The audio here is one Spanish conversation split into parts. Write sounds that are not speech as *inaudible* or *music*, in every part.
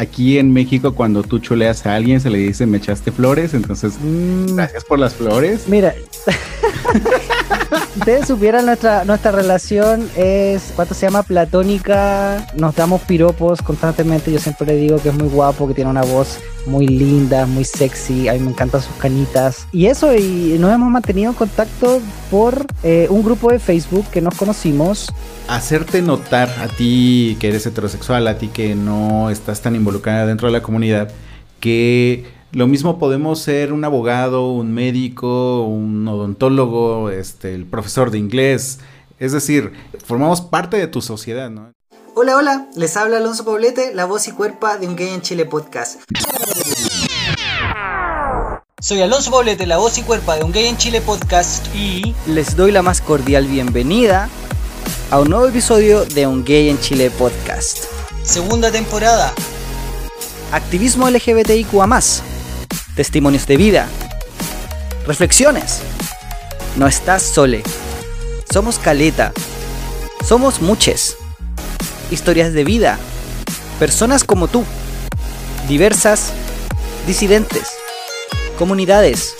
Aquí en México, cuando tú chuleas a alguien, se le dice me echaste flores. Entonces, Mm, gracias por las flores. Mira, *laughs* ustedes supieran nuestra, nuestra relación es, ¿cuánto se llama? Platónica. Nos damos piropos constantemente. Yo siempre le digo que es muy guapo, que tiene una voz muy linda, muy sexy. A mí me encantan sus canitas. Y eso, y nos hemos mantenido en contacto por eh, un grupo de Facebook que nos conocimos. Hacerte notar a ti que eres heterosexual, a ti que no estás tan involucrada dentro de la comunidad, que lo mismo podemos ser un abogado, un médico, un odontólogo, este, el profesor de inglés. Es decir, formamos parte de tu sociedad, ¿no? Hola, hola, les habla Alonso Poblete, la voz y cuerpa de un gay en Chile podcast. Soy Alonso Poblete, la voz y cuerpa de Un Gay en Chile podcast y Les doy la más cordial bienvenida a un nuevo episodio de Un Gay en Chile podcast. segunda temporada. Activismo LGBTIQA+, testimonios de vida, reflexiones. No estás sole. Somos caleta. Somos muches. Historias de vida. Personas como tú. Diversas. Disidentes. Comunidades.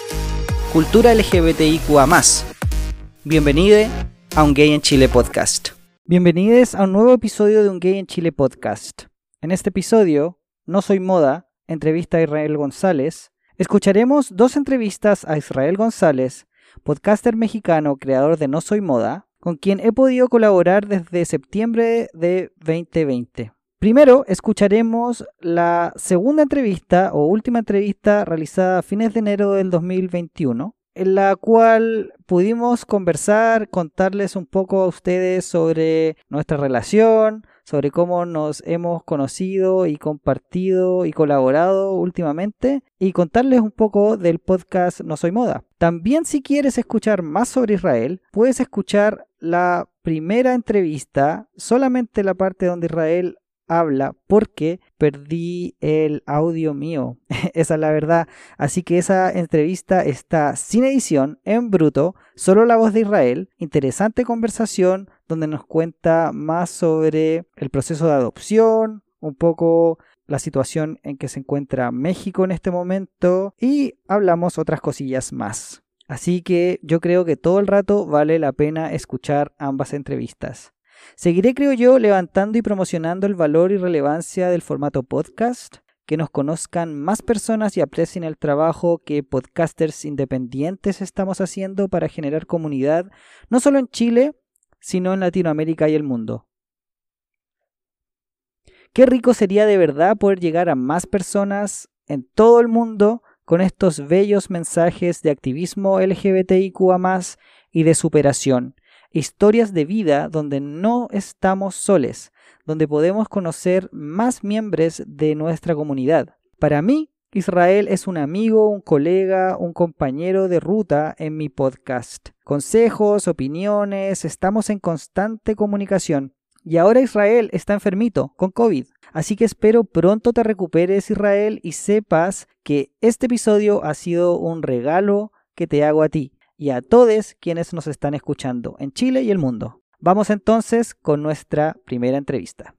Cultura LGBTIQA+. Bienvenido a Un Gay en Chile podcast. Bienvenidos a un nuevo episodio de Un Gay en Chile podcast. En este episodio no Soy Moda, entrevista a Israel González, escucharemos dos entrevistas a Israel González, podcaster mexicano, creador de No Soy Moda, con quien he podido colaborar desde septiembre de 2020. Primero escucharemos la segunda entrevista o última entrevista realizada a fines de enero del 2021, en la cual pudimos conversar, contarles un poco a ustedes sobre nuestra relación, sobre cómo nos hemos conocido y compartido y colaborado últimamente y contarles un poco del podcast No Soy Moda. También si quieres escuchar más sobre Israel, puedes escuchar la primera entrevista, solamente la parte donde Israel habla porque perdí el audio mío. *laughs* esa es la verdad. Así que esa entrevista está sin edición, en bruto, solo la voz de Israel. Interesante conversación donde nos cuenta más sobre el proceso de adopción, un poco la situación en que se encuentra México en este momento y hablamos otras cosillas más. Así que yo creo que todo el rato vale la pena escuchar ambas entrevistas. Seguiré, creo yo, levantando y promocionando el valor y relevancia del formato podcast, que nos conozcan más personas y aprecien el trabajo que podcasters independientes estamos haciendo para generar comunidad, no solo en Chile, sino en Latinoamérica y el mundo. Qué rico sería de verdad poder llegar a más personas en todo el mundo con estos bellos mensajes de activismo LGBTIQA y de superación historias de vida donde no estamos soles, donde podemos conocer más miembros de nuestra comunidad. Para mí, Israel es un amigo, un colega, un compañero de ruta en mi podcast. Consejos, opiniones, estamos en constante comunicación. Y ahora Israel está enfermito, con COVID. Así que espero pronto te recuperes Israel y sepas que este episodio ha sido un regalo que te hago a ti y a todos quienes nos están escuchando en Chile y el mundo. Vamos entonces con nuestra primera entrevista.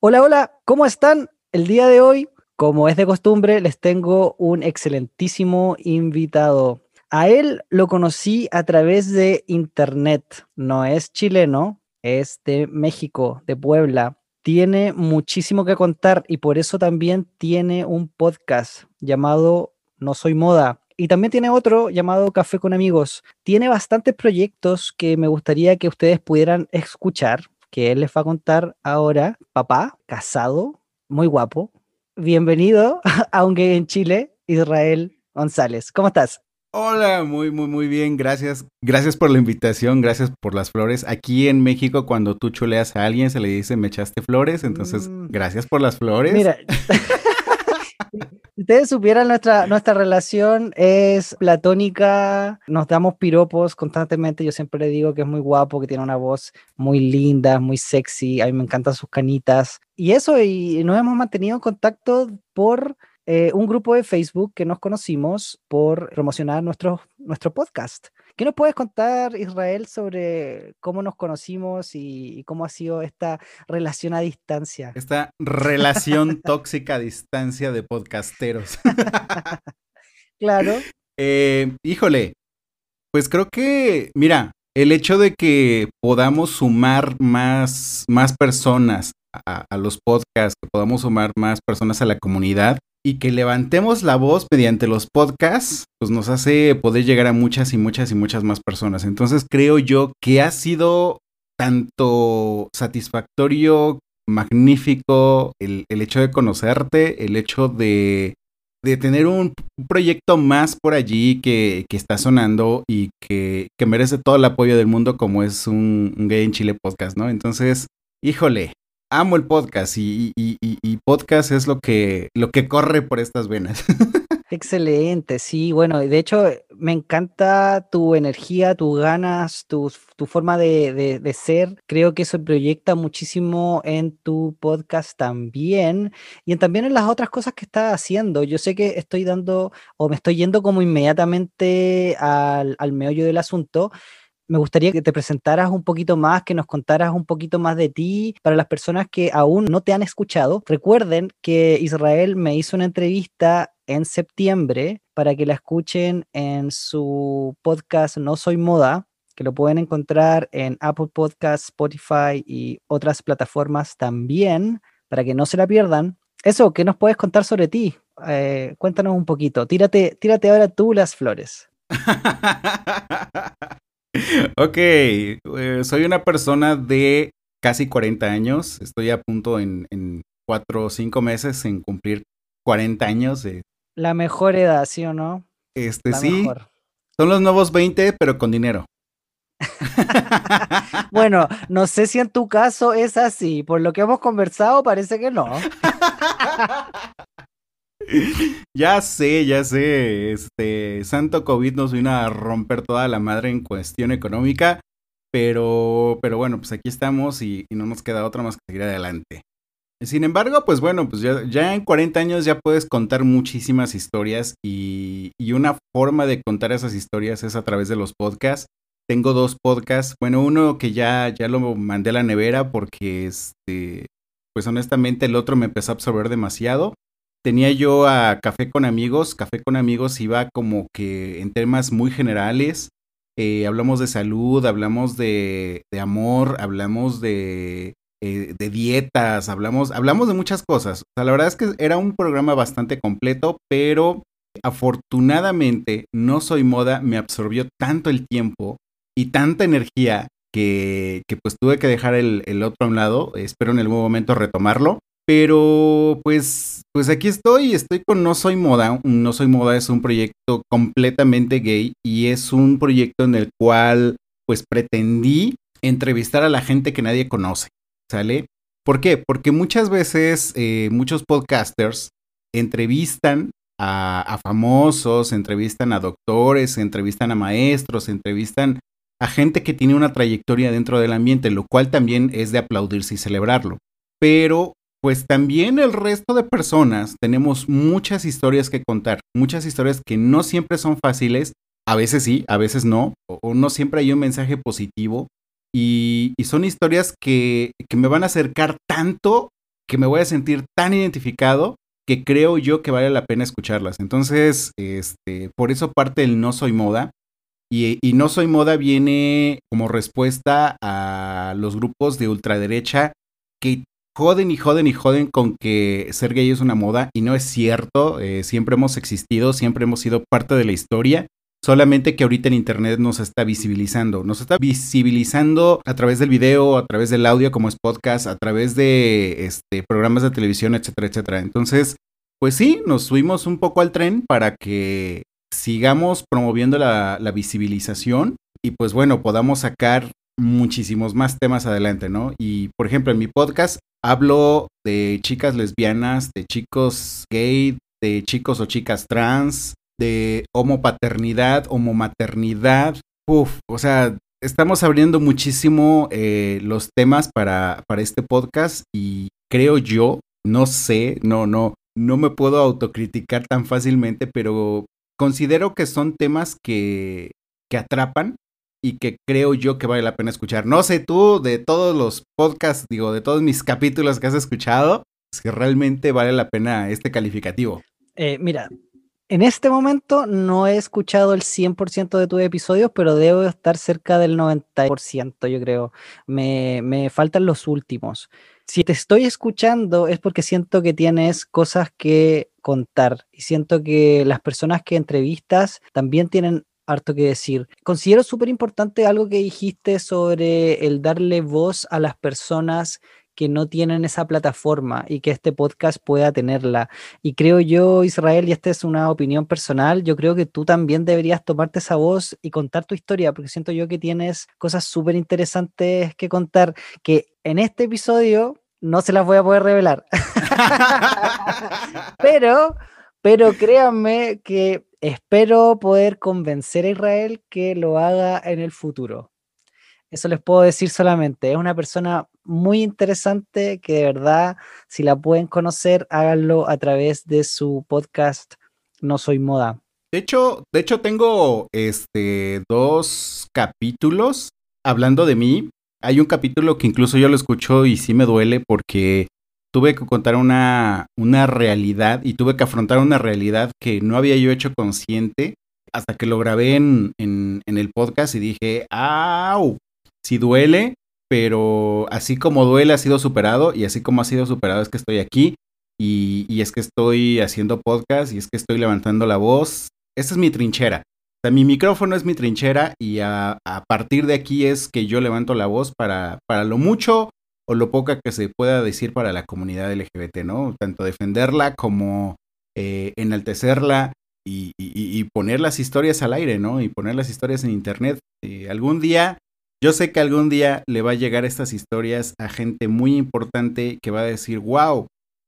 Hola, hola, ¿cómo están? El día de hoy, como es de costumbre, les tengo un excelentísimo invitado. A él lo conocí a través de internet. No es chileno, es de México, de Puebla. Tiene muchísimo que contar y por eso también tiene un podcast llamado no Soy Moda. Y también tiene otro llamado Café con Amigos. Tiene bastantes proyectos que me gustaría que ustedes pudieran escuchar, que él les va a contar ahora. Papá, casado, muy guapo. Bienvenido a un gay en Chile, Israel González. ¿Cómo estás? Hola, muy, muy, muy bien, gracias. Gracias por la invitación, gracias por las flores. Aquí en México, cuando tú chuleas a alguien, se le dice me echaste flores, entonces, Mm. gracias por las flores. Mira, *laughs* ustedes supieran nuestra, nuestra relación es platónica, nos damos piropos constantemente, yo siempre le digo que es muy guapo, que tiene una voz muy linda, muy sexy, a mí me encantan sus canitas. Y eso, y nos hemos mantenido en contacto por eh, un grupo de Facebook que nos conocimos por promocionar nuestro, nuestro podcast. ¿Qué nos puedes contar, Israel, sobre cómo nos conocimos y, cómo ha sido esta relación a distancia? Esta relación tóxica a distancia de podcasteros. *laughs* claro. Eh, híjole, pues creo que, mira, el hecho de que podamos sumar más, más personas a, a, los podcasts, que podamos sumar más personas a la comunidad y que levantemos la voz mediante los podcasts, pues nos hace poder llegar a muchas y muchas y muchas más personas. Entonces creo yo que ha sido tanto satisfactorio, magnífico el, el hecho de conocerte, el hecho de de tener un, proyecto más por allí que, que está sonando y que, que, merece todo el apoyo del mundo como es un, un, Gay en Chile podcast, ¿no? Entonces, híjole, amo el podcast y, y, y, y podcast es lo que, lo que corre por estas venas. *laughs* Excelente, sí, bueno, de hecho me encanta tu energía, tus ganas, tu, tu forma de, de, de, ser. Creo que eso proyecta muchísimo en tu podcast también y en, también en las otras cosas que estás haciendo. Yo sé que estoy dando o me estoy yendo como inmediatamente al, al meollo del asunto, me gustaría que te presentaras un poquito más, que nos contaras un poquito más de ti para las personas que aún no te han escuchado. Recuerden que Israel me hizo una entrevista en septiembre para que la escuchen en su podcast No Soy Moda, que lo pueden encontrar en Apple Podcasts, Spotify y otras plataformas también, para que no se la pierdan. Eso, ¿qué nos puedes contar sobre ti? Eh, cuéntanos un poquito. Tírate, tírate ahora tú las flores. *laughs* *laughs* ok, eh, soy una persona de casi 40 años. Estoy a punto en, en 4 o 5 meses en cumplir 40 años. La mejor edad, ¿sí o no? Este La sí. Mejor. Son los nuevos 20, pero con dinero. *laughs* bueno, no sé si en tu caso es así. Por lo que hemos conversado, parece que no. *laughs* *laughs* ya sé, ya sé. Este Santo COVID nos vino a romper toda la madre en cuestión económica. Pero, pero bueno, pues aquí estamos y, no nos queda otra más que seguir adelante. Sin embargo, pues bueno, pues ya, en 40 años ya puedes contar muchísimas historias y, y, una forma de contar esas historias es a través de los podcasts. Tengo dos podcasts, bueno, uno que ya, ya lo mandé a la nevera porque, este, pues honestamente el otro me empezó a absorber demasiado tenía yo a Café con Amigos. Café con Amigos iba como que en temas muy generales. Eh, hablamos de salud, hablamos de, amor, hablamos de, eh, de dietas, hablamos, hablamos de muchas cosas. O sea, la verdad es que era un programa bastante completo, pero afortunadamente No Soy Moda me absorbió tanto el tiempo y tanta energía que, que pues tuve que dejar el, el otro a un lado. Espero en algún momento retomarlo. Pero pues, pues aquí estoy, estoy con No Soy Moda. No Soy Moda es un proyecto completamente gay y es un proyecto en el cual pues pretendí entrevistar a la gente que nadie conoce, ¿sale? ¿Por qué? Porque muchas veces eh, muchos podcasters entrevistan a, a, famosos, entrevistan a doctores, entrevistan a maestros, entrevistan a gente que tiene una trayectoria dentro del ambiente, lo cual también es de aplaudirse y celebrarlo. Pero pues también el resto de personas tenemos muchas historias que contar, muchas historias que no siempre son fáciles, a veces sí, a veces no, o, no siempre hay un mensaje positivo, y, son historias que, que, me van a acercar tanto, que me voy a sentir tan identificado, que creo yo que vale la pena escucharlas. Entonces, este, por eso parte del No Soy Moda. Y, y No Soy Moda viene como respuesta a los grupos de ultraderecha que joden y joden y joden con que ser gay es una moda y no es cierto, eh, siempre hemos existido, siempre hemos sido parte de la historia. Solamente que ahorita en Internet nos está visibilizando. Nos está visibilizando a través del video, a través del audio como es podcast, a través de este, programas de televisión, etcétera, etcétera. Entonces, pues sí, nos subimos un poco al tren para que sigamos promoviendo la, la visibilización y pues bueno, podamos sacar muchísimos más temas adelante, ¿no? Y por ejemplo, en mi podcast hablo de chicas lesbianas, de chicos gay, de chicos o chicas trans, de homopaternidad, homomaternidad. Uf, o sea, estamos abriendo muchísimo eh, los temas para, para este podcast y creo yo, no sé, no, no, no me puedo autocriticar tan fácilmente, pero considero que son temas que, que atrapan y que creo yo que vale la pena escuchar. No sé tú, de todos los podcasts, digo, de todos mis capítulos que has escuchado, si realmente vale la pena este calificativo. Eh, mira, en este momento no he escuchado el 100% de tus episodios, pero debo estar cerca del 90%, yo creo. Me, me faltan los últimos. Si te estoy escuchando es porque siento que tienes cosas que contar y siento que las personas que entrevistas también tienen harto que decir. Considero súper importante algo que dijiste sobre el darle voz a las personas que no tienen esa plataforma y que este podcast pueda tenerla. Y creo yo, Israel, y esta es una opinión personal, yo creo que tú también deberías tomarte esa voz y contar tu historia, porque siento yo que tienes cosas súper interesantes que contar, que en este episodio no se las voy a poder revelar. *laughs* *laughs* pero, pero créanme que espero poder convencer a Israel que lo haga en el futuro. Eso les puedo decir solamente. Es una persona muy interesante que de verdad, si la pueden conocer, háganlo a través de su podcast No Soy Moda. De hecho, de hecho tengo este dos capítulos hablando de mí. Hay un capítulo que incluso yo lo escucho y sí me duele porque tuve que contar una, una realidad y tuve que afrontar una realidad que no había yo hecho consciente hasta que lo grabé en, en, en el podcast y dije, ¡au! Si duele, pero así como duele ha sido superado y así como ha sido superado es que estoy aquí y, y, es que estoy haciendo podcast y es que estoy levantando la voz. Esa es mi trinchera. O sea, mi micrófono es mi trinchera y a, a, partir de aquí es que yo levanto la voz para, para lo mucho o lo poca que se pueda decir para la comunidad LGBT, ¿no? Tanto defenderla como eh, enaltecerla y, y, y, poner las historias al aire, ¿no? Y poner las historias en internet. Eh, algún día yo sé que algún día le va a llegar estas historias a gente muy importante que va a decir, wow,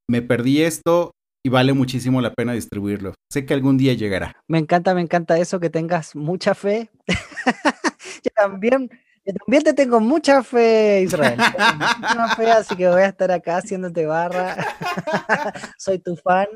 me perdí esto y vale muchísimo la pena distribuirlo. Sé que algún día llegará. Me encanta, me encanta eso, que tengas mucha fe. *laughs* Yo también yo también te tengo mucha fe, Israel. Mucha fe, así que voy a estar acá haciéndote barra. *laughs* Soy tu fan,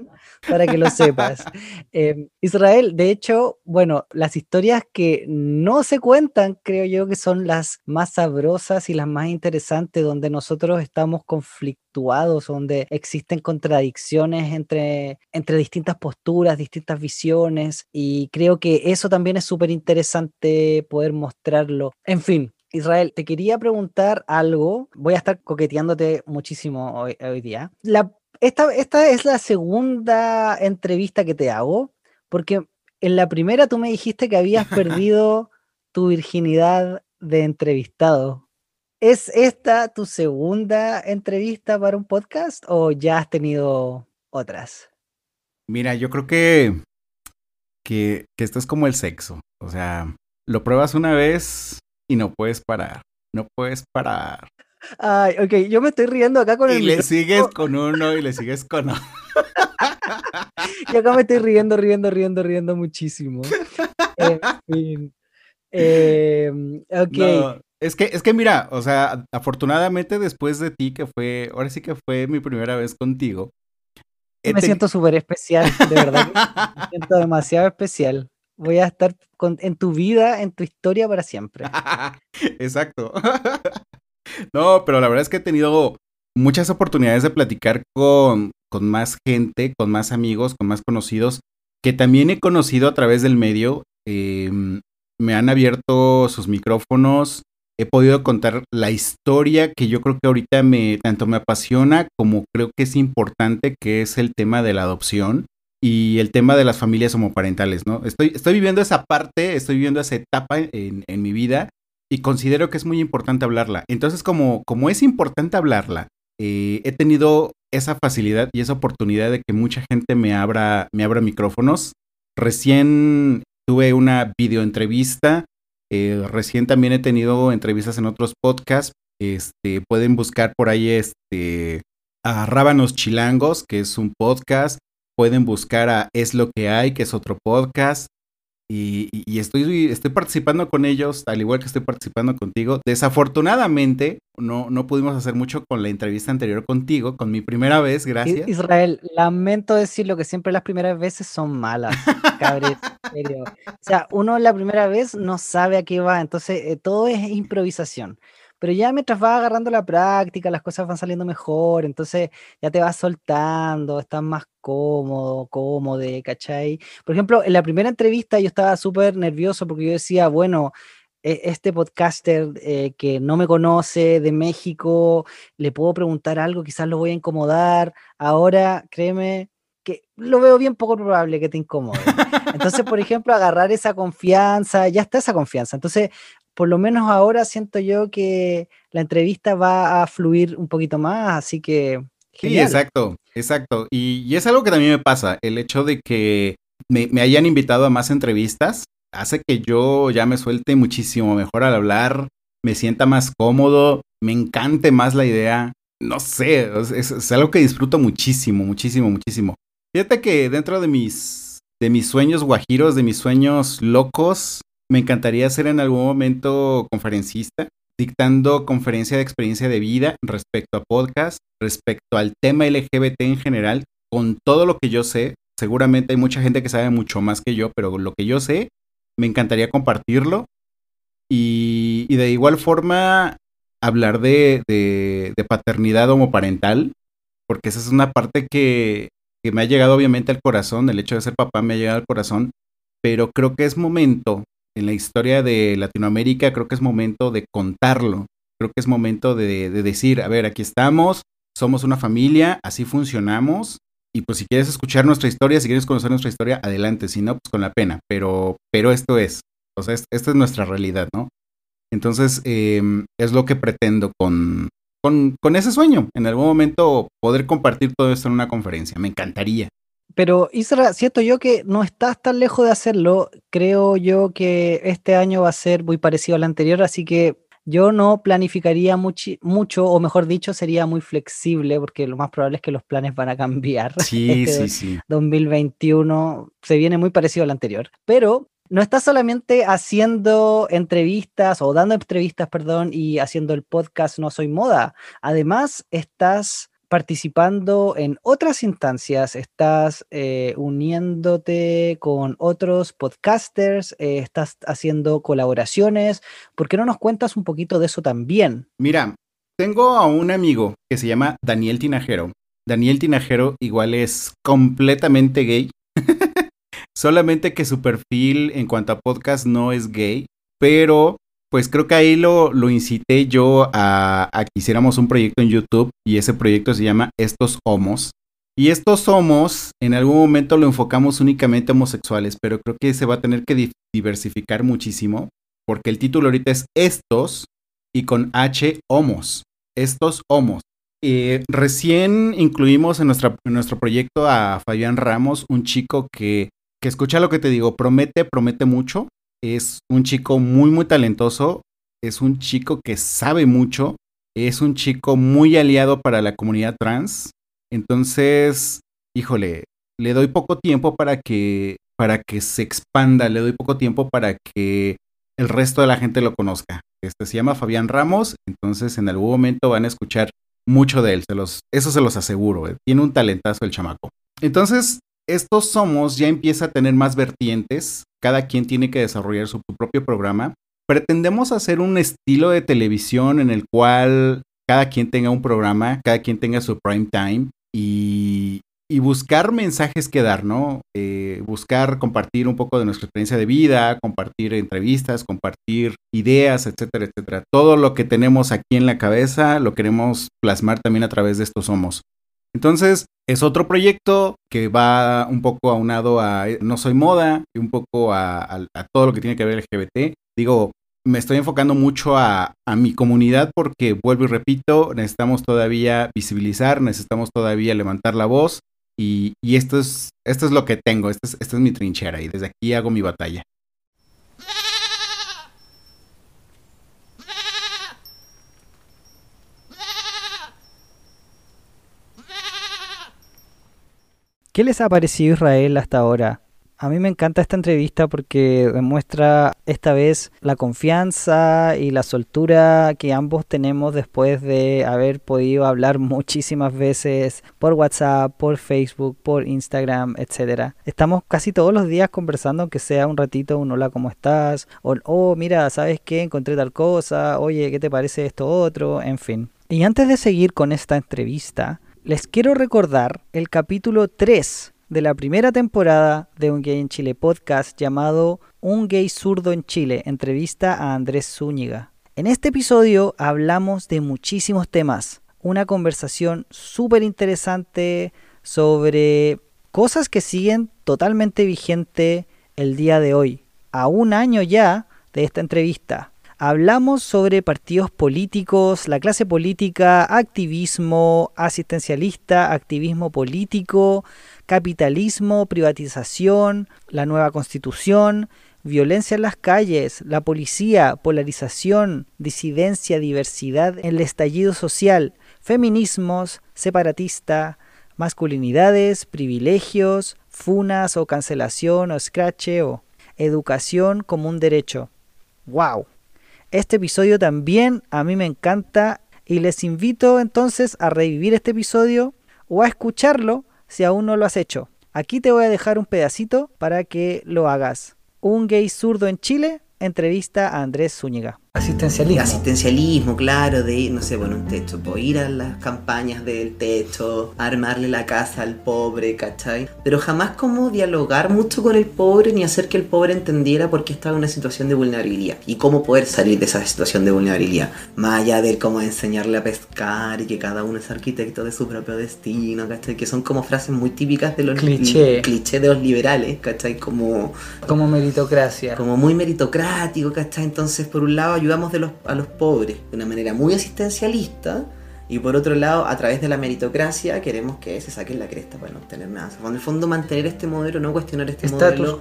para que lo sepas. Eh, Israel, de hecho, bueno, las historias que no se cuentan, creo yo que son las más sabrosas y las más interesantes, donde nosotros estamos conflictuados, donde existen contradicciones entre, entre distintas posturas, distintas visiones, y creo que eso también es súper interesante poder mostrarlo. En fin, Israel, te quería preguntar algo. Voy a estar coqueteándote muchísimo hoy, hoy día. La, esta, esta es la segunda entrevista que te hago, porque en la primera tú me dijiste que habías *laughs* perdido tu virginidad de entrevistado. ¿Es esta tu segunda entrevista para un podcast o ya has tenido otras? Mira, yo creo que, que, que esto es como el sexo. O sea, lo pruebas una vez, y no puedes parar. No puedes parar. Ay, ok, yo me estoy riendo acá con y el. Y le sigues con uno y le sigues con otro. *laughs* y acá me estoy riendo, riendo, riendo, riendo muchísimo. en fin. Eh, ok. No, es que, es que mira, o sea, afortunadamente después de ti, que fue, ahora sí que fue mi primera vez contigo. Me siento súper especial, de verdad. me *laughs* siento demasiado especial voy a estar con, en tu vida, en tu historia para siempre. *laughs* Exacto. *laughs* no, pero la verdad es que he tenido muchas oportunidades de platicar con, con más gente, con más amigos, con más conocidos, que también he conocido a través del medio. Eh, me han abierto sus micrófonos, he podido contar la historia que yo creo que ahorita me tanto me apasiona como creo que es importante, que es el tema de la adopción y el tema de las familias homoparentales, ¿no? Estoy, estoy viviendo esa parte, estoy viviendo esa etapa en, en, mi vida y considero que es muy importante hablarla. Entonces, como, como es importante hablarla, eh, he tenido esa facilidad y esa oportunidad de que mucha gente me abra, me abra micrófonos. Recién tuve una videoentrevista, eh, recién también he tenido entrevistas en otros podcasts. Este, pueden buscar por ahí este, a Rábanos Chilangos, que es un podcast pueden buscar a Es lo que hay, que es otro podcast. y, y, estoy, estoy participando con ellos, al igual que estoy participando contigo. Desafortunadamente, no, no pudimos hacer mucho con la entrevista anterior contigo, con mi primera vez, gracias. Israel, lamento decirlo que siempre las primeras veces son malas, cabrón, serio. O sea, uno la primera vez no sabe a qué va, entonces eh, todo es improvisación. Pero ya mientras vas agarrando la práctica, las cosas van saliendo mejor, entonces ya te vas soltando, estás más cómodo, cómodo, ¿cachai? Por ejemplo, en la primera entrevista yo estaba súper nervioso porque yo decía, bueno, e, este podcaster eh, que no me conoce de México, le puedo preguntar algo, quizás lo voy a incomodar. Ahora, créeme que lo veo bien poco probable que te incomode. Entonces, por *laughs* ejemplo, agarrar esa confianza, ya está esa confianza. Entonces, por lo menos ahora siento yo que la entrevista va a fluir un poquito más, así que... Sí, exacto, exacto. Y, es algo que también me pasa, el hecho de que me, hayan invitado a más entrevistas hace que yo ya me suelte muchísimo mejor al hablar, me sienta más cómodo, me encante más la idea. No sé, es, es algo que disfruto muchísimo, muchísimo, muchísimo. Fíjate que dentro de mis, de mis sueños guajiros, de mis sueños locos, me encantaría ser en algún momento conferencista, dictando conferencia de experiencia de vida respecto a podcast, respecto al tema LGBT en general, con todo lo que yo sé. Seguramente hay mucha gente que sabe mucho más que yo, pero lo que yo sé, me encantaría compartirlo. Y, de igual forma, hablar de, de, paternidad homoparental, porque esa es una parte que me ha llegado obviamente al corazón, el hecho de ser papá me ha llegado al corazón, pero creo que es momento en la historia de Latinoamérica, creo que es momento de contarlo. Creo que es momento de, decir, a ver, aquí estamos, somos una familia, así funcionamos. Y pues si quieres escuchar nuestra historia, si quieres conocer nuestra historia, adelante. Si no, pues con la pena. Pero, pero esto es. O sea, esta es nuestra realidad, ¿no? Entonces, em, es lo que pretendo con, con, con ese sueño. En algún momento poder compartir todo esto en una conferencia. Me encantaría. Pero Isra, siento yo que no estás tan lejos de hacerlo. Creo yo que este año va a ser muy parecido al anterior, así que yo no planificaría mucho, o mejor dicho, sería muy flexible, porque lo más probable es que los planes van a *laughs* cambiar. Sí, este sí, sí. 2021 se viene muy parecido al anterior. Pero no estás solamente haciendo entrevistas o dando entrevistas, perdón, y haciendo el podcast No Soy Moda. Además, estás participando en otras instancias, estás eh, uniéndote con otros podcasters, eh, estás haciendo colaboraciones. ¿Por qué no nos cuentas un poquito de eso también? Mira, tengo a un amigo que se llama Daniel Tinajero. Daniel Tinajero igual es completamente gay. *laughs* Solamente que su perfil en cuanto a podcast no es gay, pero pues creo que ahí lo, incité yo a, que hiciéramos un proyecto en YouTube y ese proyecto se llama Estos Homos. Y estos homos, en algún momento lo enfocamos únicamente a homosexuales, pero creo que se va a tener que diversificar muchísimo, porque el título ahorita es Estos y con H homos. Estos homos. Eh, recién incluimos en, en, nuestro proyecto a Fabián Ramos, un chico que, que escucha lo que te digo, promete, promete mucho es un chico muy, muy talentoso, es un chico que sabe mucho, es un chico muy aliado para la comunidad trans. Entonces, híjole, le doy poco tiempo para que, para que se expanda, le doy poco tiempo para que el resto de la gente lo conozca. Este se llama Fabián Ramos, entonces en algún momento van a escuchar mucho de él, se los, eso se los aseguro, eh. tiene un talentazo el chamaco. Entonces, estos somos ya empieza a tener más vertientes, cada quien tiene que desarrollar su, propio programa. Pretendemos hacer un estilo de televisión en el cual cada quien tenga un programa, cada quien tenga su prime time y, buscar mensajes que dar, ¿no? Eh, buscar compartir un poco de nuestra experiencia de vida, compartir entrevistas, compartir ideas, etcétera, etcétera. Todo lo que tenemos aquí en la cabeza lo queremos plasmar también a través de estos somos. Entonces, es otro proyecto que va un poco aunado a No Soy Moda y un poco a, todo lo que tiene que ver LGBT. Digo, me estoy enfocando mucho a, mi comunidad porque, vuelvo y repito, necesitamos todavía visibilizar, necesitamos todavía levantar la voz y, esto, es, esto es lo que tengo, esta es, esta es mi trinchera y desde aquí hago mi batalla. ¿Qué les ha parecido Israel hasta ahora? A mí me encanta esta entrevista porque demuestra esta vez la confianza y la soltura que ambos tenemos después de haber podido hablar *laughs* muchísimas veces por WhatsApp, por Facebook, por Instagram, etcétera. Estamos casi todos los días conversando, aunque sea un ratito, un hola, ¿cómo estás? O, oh, mira, ¿sabes qué? Encontré tal cosa, oye, ¿qué te parece esto otro? En fin. Y antes de seguir con esta entrevista, les quiero recordar el capítulo 3 de la primera temporada de Un Gay en Chile podcast llamado Un Gay Zurdo en Chile, entrevista a Andrés Zúñiga. En este episodio hablamos de muchísimos temas, una conversación súper interesante sobre cosas que siguen totalmente vigente el día de hoy, a un año ya de esta entrevista. Hablamos sobre partidos políticos, la clase política, activismo asistencialista, activismo político, capitalismo, privatización, la nueva constitución, violencia en las calles, la policía, polarización, disidencia, diversidad, el estallido social, feminismos, separatista, masculinidades, privilegios, funas o cancelación o scratcheo, educación como un derecho. ¡Wow! Este episodio también a mí me encanta y les invito entonces a revivir este episodio o a escucharlo si aún no lo has hecho. Aquí te voy a dejar un pedacito para que lo hagas. Un gay zurdo en Chile entrevista a Andrés Zúñiga. Asistencialismo. Asistencialismo, claro, de ir, no sé, bueno, un techo, pues ir a las campañas del techo, armarle la casa al pobre, ¿cachai? Pero jamás como dialogar mucho con el pobre ni hacer que el pobre entendiera por qué estaba en una situación de vulnerabilidad y cómo poder salir de esa situación de vulnerabilidad. Más allá de cómo enseñarle a pescar y que cada uno es arquitecto de su propio destino, ¿cachai? Que son como frases muy típicas de los clichés cliché de los liberales, ¿cachai? Como, como meritocracia. Como muy meritocrático, ¿cachai? Entonces, por un lado, ayudamos de los, a los pobres de una manera muy asistencialista y por otro lado, a través de la meritocracia queremos que se saquen la cresta para no obtener nada. en el fondo mantener este modelo, no cuestionar este modelo.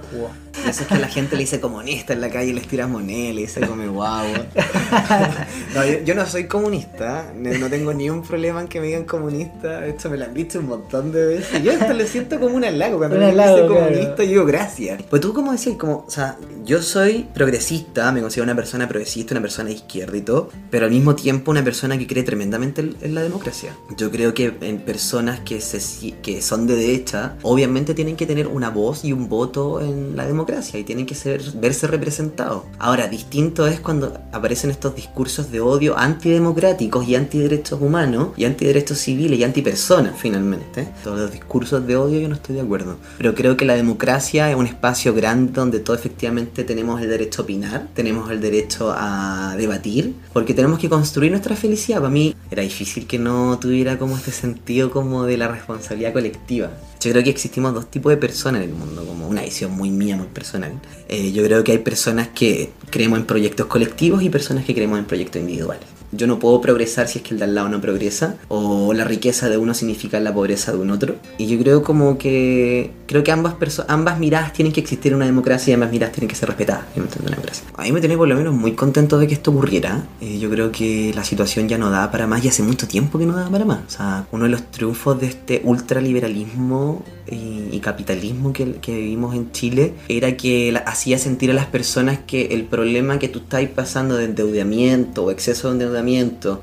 Eso es que la gente le dice comunista en la calle, les tira moneda, le dice come guau. *laughs* no, yo, no soy comunista, no, tengo ni un problema en que me digan comunista. Esto me lo han dicho un montón de veces. Yo esto lo siento como un halago. Cuando me dicen comunista, yo digo gracias. Pues tú como decías, como, o sea, yo soy progresista, me considero una persona progresista, una persona de izquierda y todo, pero al mismo tiempo una persona que cree tremendamente en la democracia. Yo creo que en personas que, se, que son de derecha, obviamente tienen que tener una voz y un voto en la democracia y tienen que ser, verse representados. Ahora, distinto es cuando aparecen estos discursos de odio antidemocráticos y antiderechos humanos y antiderechos civiles y antipersonas, finalmente. Todos los discursos de odio yo no estoy de acuerdo. Pero creo que la democracia es un espacio grande donde todos efectivamente tenemos el derecho a opinar, tenemos el derecho a debatir, porque tenemos que construir nuestra felicidad. Para mí era difícil que no tuviera como este sentido como de la responsabilidad colectiva. Yo creo que existimos dos tipos de personas en el mundo, como una visión muy mía, muy personal. Eh, yo creo que hay personas que creemos en proyectos colectivos y personas que creemos en proyectos individuales. Yo no puedo progresar si es que el de al lado no progresa, o la riqueza de uno significa la pobreza de un otro. Y yo creo como que creo que ambas ambas miradas tienen que existir en una democracia y ambas miradas tienen que ser respetadas en una democracia. A mí me tiene por lo menos muy contento de que esto ocurriera. Eh, yo creo que la situación ya no da para más y hace mucho tiempo que no da para más. O sea, uno de los triunfos de este ultraliberalismo y, y capitalismo que, que, vivimos en Chile era que hacía sentir a las personas que el problema que tú estás pasando de endeudamiento o exceso de endeudamiento,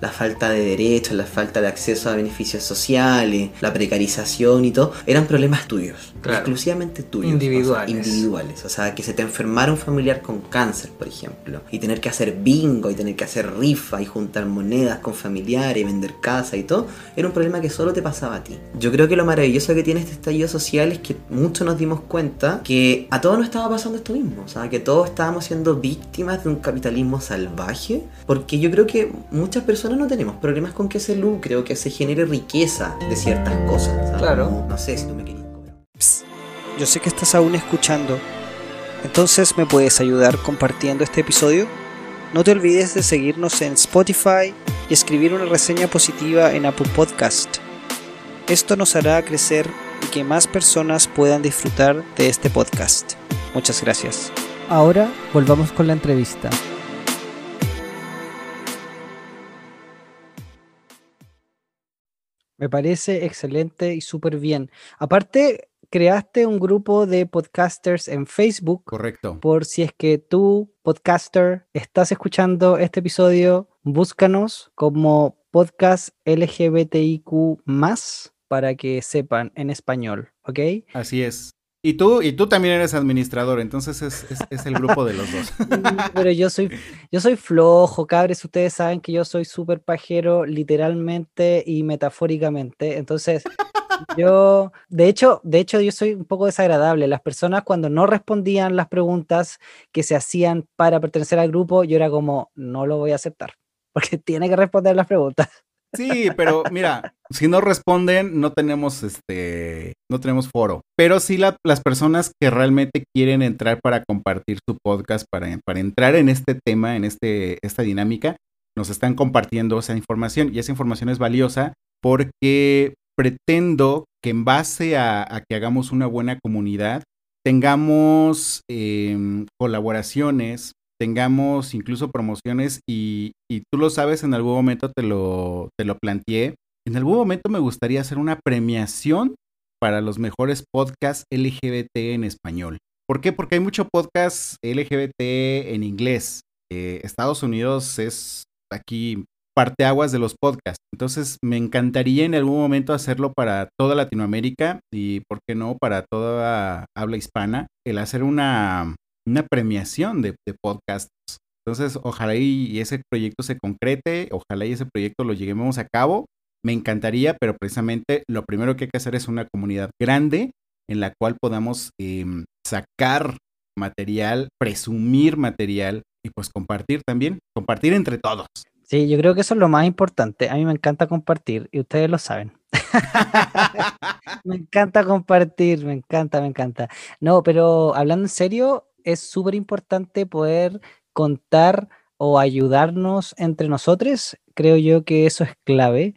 la falta de derechos, la falta de acceso a beneficios sociales, la precarización y todo, eran problemas tuyos, exclusivamente tuyos. Individuales. O sea, individuales. O sea, que se te enfermara un familiar con cáncer, por ejemplo, y tener que hacer bingo y tener que hacer rifa y juntar monedas con familiares y vender casa y todo, era un problema que solo te pasaba a ti. Yo creo que lo maravilloso que tiene este estallido social es que muchos nos dimos cuenta que a todos nos estaba pasando esto mismo. O sea, que todos estábamos siendo víctimas de un capitalismo salvaje. Porque yo creo que muchas personas no tenemos problemas con que se lucre o que se genere riqueza de ciertas cosas. Claro. No, sé si tú me querías. Yo sé que estás aún escuchando. Entonces, ¿me puedes ayudar compartiendo este episodio? No te olvides de seguirnos en Spotify y escribir una reseña positiva en Apple Podcast. Esto nos hará crecer y que más personas puedan disfrutar de este podcast. Muchas gracias. Ahora volvamos con la entrevista. Me parece excelente y súper bien. Aparte, creaste un grupo de podcasters en Facebook. Correcto. Por si es que tú, podcaster, estás escuchando este episodio, búscanos como podcast LGBTIQ para que sepan en español, ¿ok? Así es. Y tú, y tú también eres administrador, entonces es, es, el grupo de los dos. *laughs* Pero yo soy, yo soy flojo, cabres. Ustedes saben que yo soy súper pajero, literalmente y metafóricamente. Entonces, yo, de hecho, de hecho, yo soy un poco desagradable. Las personas cuando no respondían las preguntas que se hacían para pertenecer al grupo, yo era como, no lo voy a aceptar, *laughs* porque tiene que responder las preguntas. Sí, pero mira, si no responden, no tenemos este, no tenemos foro. Pero sí las personas que realmente quieren entrar para compartir su podcast, para, para entrar en este tema, en este, esta dinámica, nos están compartiendo esa información y esa información es valiosa porque pretendo que en base a, que hagamos una buena comunidad, tengamos em, colaboraciones, tengamos incluso promociones y, tú lo sabes, en algún momento te lo, te lo planteé. En algún momento me gustaría hacer una premiación para los mejores podcasts LGBT en español. ¿Por qué? Porque hay mucho podcast LGBT en inglés. Eh, Estados Unidos es aquí parteaguas de los podcasts. Entonces me encantaría en algún momento hacerlo para toda Latinoamérica y, ¿por qué no?, para toda habla hispana, el hacer una, una premiación de, podcasts. Entonces, ojalá y, ese proyecto se concrete, ojalá y ese proyecto lo lleguemos a cabo. Me encantaría, pero precisamente lo primero que hay que hacer es una comunidad grande en la cual podamos em, sacar material, presumir material y pues compartir también, compartir entre todos. Sí, yo creo que eso es lo más importante. A mí me encanta compartir y ustedes lo saben. *laughs* *laughs* me encanta compartir, me encanta, me encanta. No, pero hablando en serio, es súper importante poder contar o ayudarnos entre nosotros. Creo yo que eso es clave,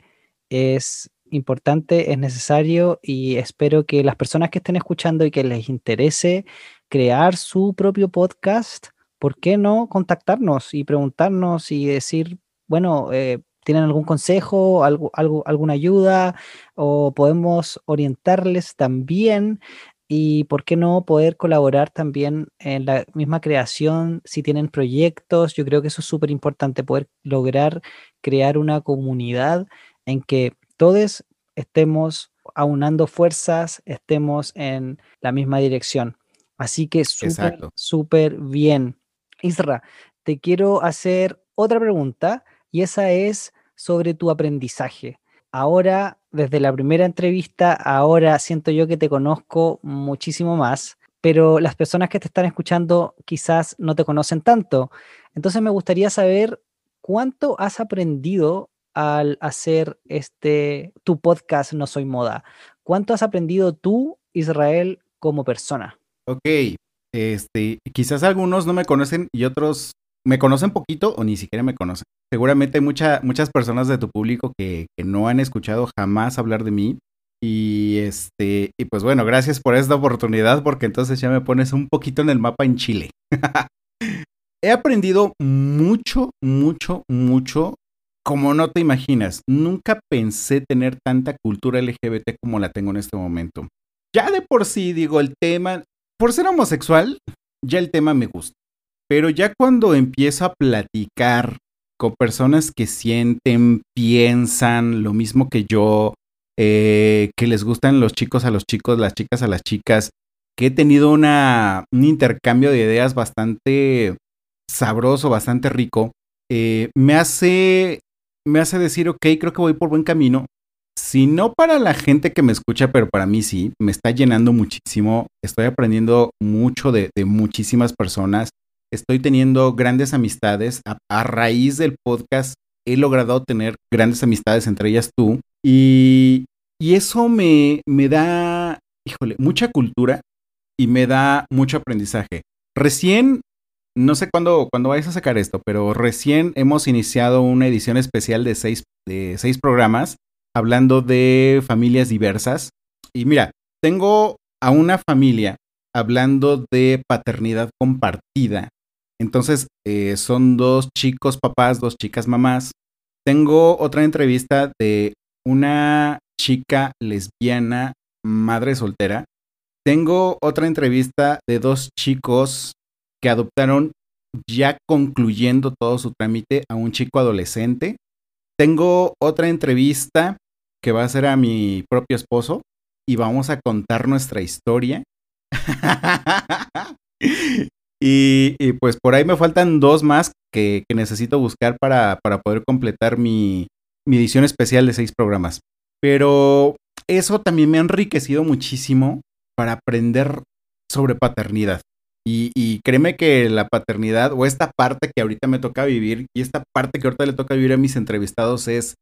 es importante, es necesario y espero que las personas que estén escuchando y que les interese crear su propio podcast, ¿por qué no contactarnos y preguntarnos y decir, bueno, eh, ¿tienen algún consejo, algo, algo, alguna ayuda o podemos orientarles también? Y por qué no poder colaborar también en la misma creación si tienen proyectos. Yo creo que eso es súper importante, poder lograr crear una comunidad en que todos estemos aunando fuerzas, estemos en la misma dirección. Así que súper, súper bien. Isra, te quiero hacer otra pregunta y esa es sobre tu aprendizaje. Ahora desde la primera entrevista, ahora siento yo que te conozco muchísimo más, pero las personas que te están escuchando quizás no te conocen tanto. Entonces me gustaría saber cuánto has aprendido al hacer este tu podcast No Soy Moda. ¿Cuánto has aprendido tú, Israel, como persona? Ok, este, quizás algunos no me conocen y otros me conocen poquito o ni siquiera me conocen. Seguramente hay muchas personas de tu público que, no han escuchado jamás hablar de mí. Y este, y pues bueno, gracias por esta oportunidad, porque entonces ya me pones un poquito en el mapa en Chile. *laughs* He aprendido mucho, mucho, mucho, como no te imaginas. Nunca pensé tener tanta cultura LGBT como la tengo en este momento. Ya de por sí, digo, el tema, por ser homosexual, ya el tema me gusta. Pero ya cuando empiezo a platicar con personas que sienten, piensan lo mismo que yo, eh, que les gustan los chicos a los chicos, las chicas a las chicas, que he tenido una, un intercambio de ideas bastante sabroso, bastante rico, eh, me hace me hace decir, ok, creo que voy por buen camino. Si no para la gente que me escucha, pero para mí sí, me está llenando muchísimo. Estoy aprendiendo mucho de, de muchísimas personas estoy teniendo grandes amistades. A, raíz del podcast he logrado tener grandes amistades, entre ellas tú. Y, eso me, me da, híjole, mucha cultura y me da mucho aprendizaje. Recién, no sé cuándo, cuándo vais a sacar esto, pero recién hemos iniciado una edición especial de seis, de seis programas hablando de familias diversas. Y mira, tengo a una familia hablando de paternidad compartida entonces, eh, son dos chicos papás, dos chicas mamás. Tengo otra entrevista de una chica lesbiana, madre soltera, Tengo otra entrevista de dos chicos que adoptaron ya concluyendo todo su trámite a un chico adolescente. Tengo otra entrevista que va a ser a mi propio esposo y vamos a contar nuestra historia. *laughs* y, pues por ahí me faltan dos más que, necesito buscar para, para poder completar mi, edición especial de seis programas. Pero eso también me ha enriquecido muchísimo para aprender sobre paternidad. Y, créeme que la paternidad o esta parte que ahorita me toca vivir y esta parte que ahorita le toca vivir a mis entrevistados es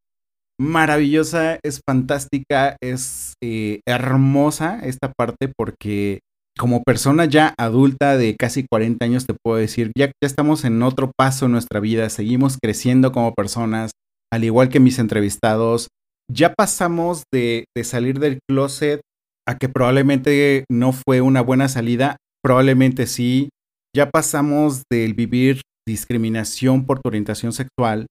maravillosa, es fantástica, es eh, hermosa esta parte porque como persona ya adulta de casi 40 años te puedo decir, ya, ya estamos en otro paso en nuestra vida, seguimos creciendo como personas, al igual que mis entrevistados, ya pasamos de, de salir del closet a que probablemente no fue una buena salida Probablemente sí. Ya pasamos del vivir discriminación por tu orientación sexual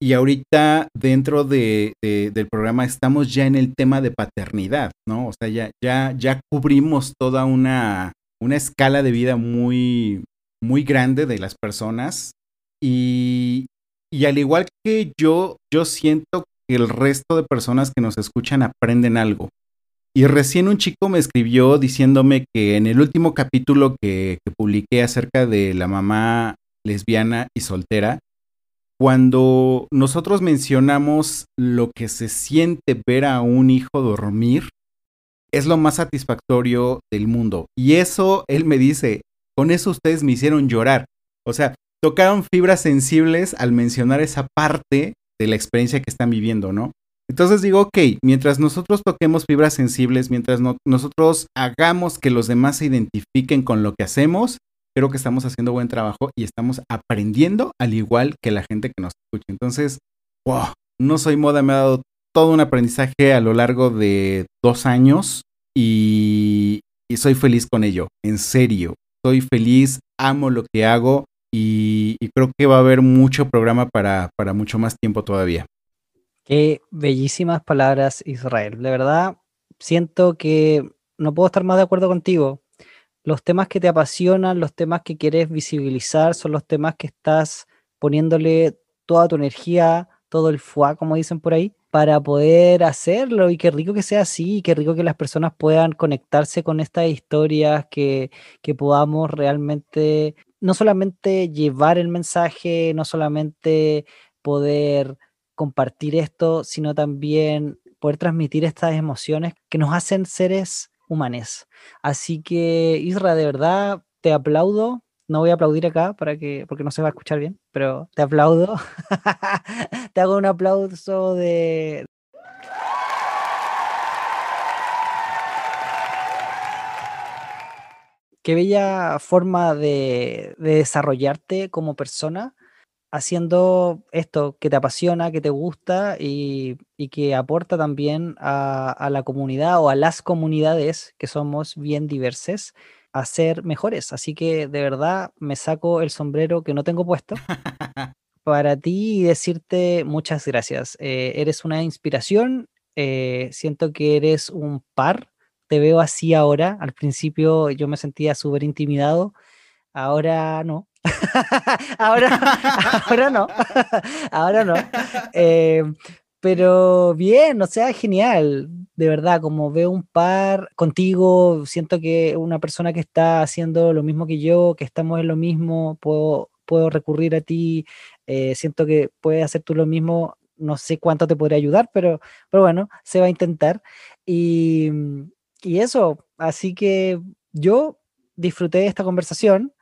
y ahorita dentro de, del programa estamos ya en el tema de paternidad, ¿no? O sea, ya, ya, ya cubrimos toda una, una escala de vida muy, muy grande de las personas y, y al igual que yo, yo siento que el resto de personas que nos escuchan aprenden algo. Y recién un chico me escribió diciéndome que en el último capítulo que, publiqué acerca de la mamá lesbiana y soltera, cuando nosotros mencionamos lo que se siente ver a un hijo dormir, es lo más satisfactorio del mundo. Y eso, él me dice, con eso ustedes me hicieron llorar. O sea, tocaron fibras sensibles al mencionar esa parte de la experiencia que están viviendo, ¿no? Entonces digo, ok, mientras nosotros toquemos fibras sensibles, mientras nosotros hagamos que los demás se identifiquen con lo que hacemos, creo que estamos haciendo buen trabajo y estamos aprendiendo al igual que la gente que nos escucha. Entonces, wow, no soy moda, me ha dado todo un aprendizaje a lo largo de dos años y, soy feliz con ello, en serio. Soy feliz, amo lo que hago y, creo que va a haber mucho programa para, para mucho más tiempo todavía. Qué bellísimas palabras, Israel. De verdad, siento que no puedo estar más de acuerdo contigo. Los temas que te apasionan, los temas que quieres visibilizar, son los temas que estás poniéndole toda tu energía, todo el fuá, como dicen por ahí, para poder hacerlo. Y qué rico que sea así, qué rico que las personas puedan conectarse con estas historias, que, que podamos realmente, no solamente llevar el mensaje, no solamente poder compartir esto, sino también poder transmitir estas emociones que nos hacen seres humanos. Así que, Isra, de verdad, te aplaudo. No voy a aplaudir acá para que, porque no se va a escuchar bien, pero te aplaudo. *laughs* te hago un aplauso de, qué bella forma de, de, desarrollarte como persona haciendo esto que te apasiona, que te gusta y, que aporta también a, la comunidad o a las comunidades que somos bien diversas a ser mejores. Así que de verdad me saco el sombrero que no tengo puesto *laughs* para ti y decirte muchas gracias. Eh, eres una inspiración, eh, siento que eres un par, te veo así ahora. Al principio yo me sentía súper intimidado, ahora no. *laughs* ahora, ahora no, ahora no. Eh, pero bien, o sea, genial, de verdad, como veo un par contigo, siento que una persona que está haciendo lo mismo que yo, que estamos en lo mismo, puedo, puedo recurrir a ti, eh, siento que puedes hacer tú lo mismo, no sé cuánto te podría ayudar, pero, pero bueno, se va a intentar. Y, y eso, así que yo disfruté de esta conversación,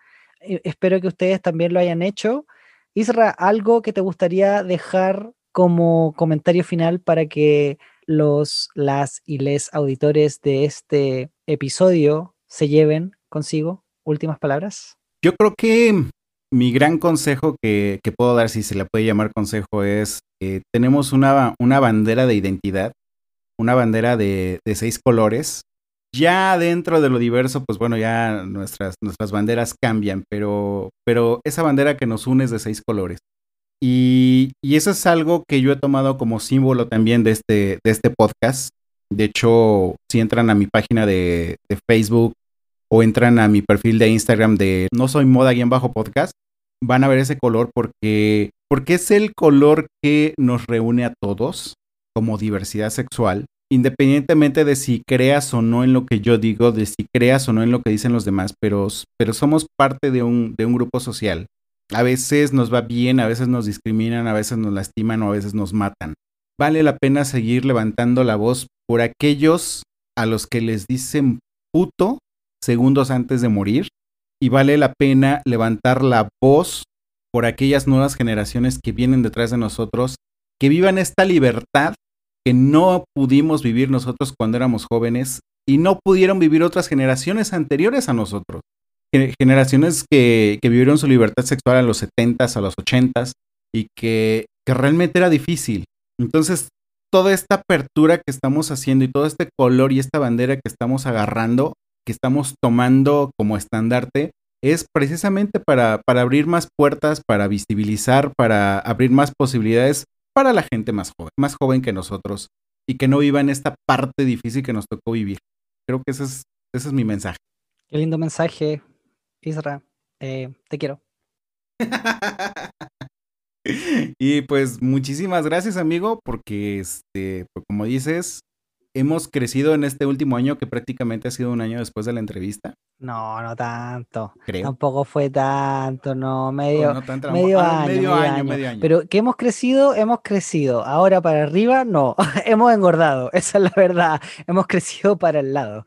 espero que ustedes también lo hayan hecho. Isra, ¿algo que te gustaría dejar como comentario final para que los, las y les auditores de este episodio se lleven consigo? Últimas palabras. Yo creo que mi gran consejo que, puedo dar, si se le puede llamar consejo, es que tenemos una, una bandera de identidad, una bandera de, de seis colores ya dentro de lo diverso, pues bueno, ya nuestras, nuestras banderas cambian, pero, pero esa bandera que nos une es de seis colores. Y, y, eso es algo que yo he tomado como símbolo también de este, de este podcast. De hecho, si entran a mi página de, de Facebook o entran a mi perfil de Instagram de no soy moda-podcast, van a ver ese color porque, porque es el color que nos reúne a todos como diversidad sexual, independientemente de si creas o no en lo que yo digo, de si creas o no en lo que dicen los demás, pero, pero somos parte de un, de un grupo social. A veces nos va bien, a veces nos discriminan, a veces nos lastiman o a veces nos matan. Vale la pena seguir levantando la voz por aquellos a los que les dicen puto segundos antes de morir y vale la pena levantar la voz por aquellas nuevas generaciones que vienen detrás de nosotros, que vivan esta libertad que no pudimos vivir nosotros cuando éramos jóvenes y no pudieron vivir otras generaciones anteriores a nosotros. Generaciones que, vivieron su libertad sexual a los 70s, a los 80s y que, que realmente era difícil. Entonces, toda esta apertura que estamos haciendo y todo este color y esta bandera que estamos agarrando, que estamos tomando como estandarte, es precisamente para, para abrir más puertas, para visibilizar, para abrir más posibilidades para la gente más joven, más joven que nosotros y que no viva en esta parte difícil que nos tocó vivir. Creo que ese es, ese es mi mensaje. Qué lindo mensaje, Isra. Eh, te quiero. *laughs* y pues muchísimas gracias, amigo, porque este, pues, como dices, hemos crecido en este último año que prácticamente ha sido un año después de la entrevista. No, no tanto. Tampoco fue tanto, no, medio, oh, medio, año, medio, año, Pero que hemos crecido, hemos crecido. Ahora para arriba, no. *laughs* hemos engordado, esa es la verdad. Hemos crecido para el lado.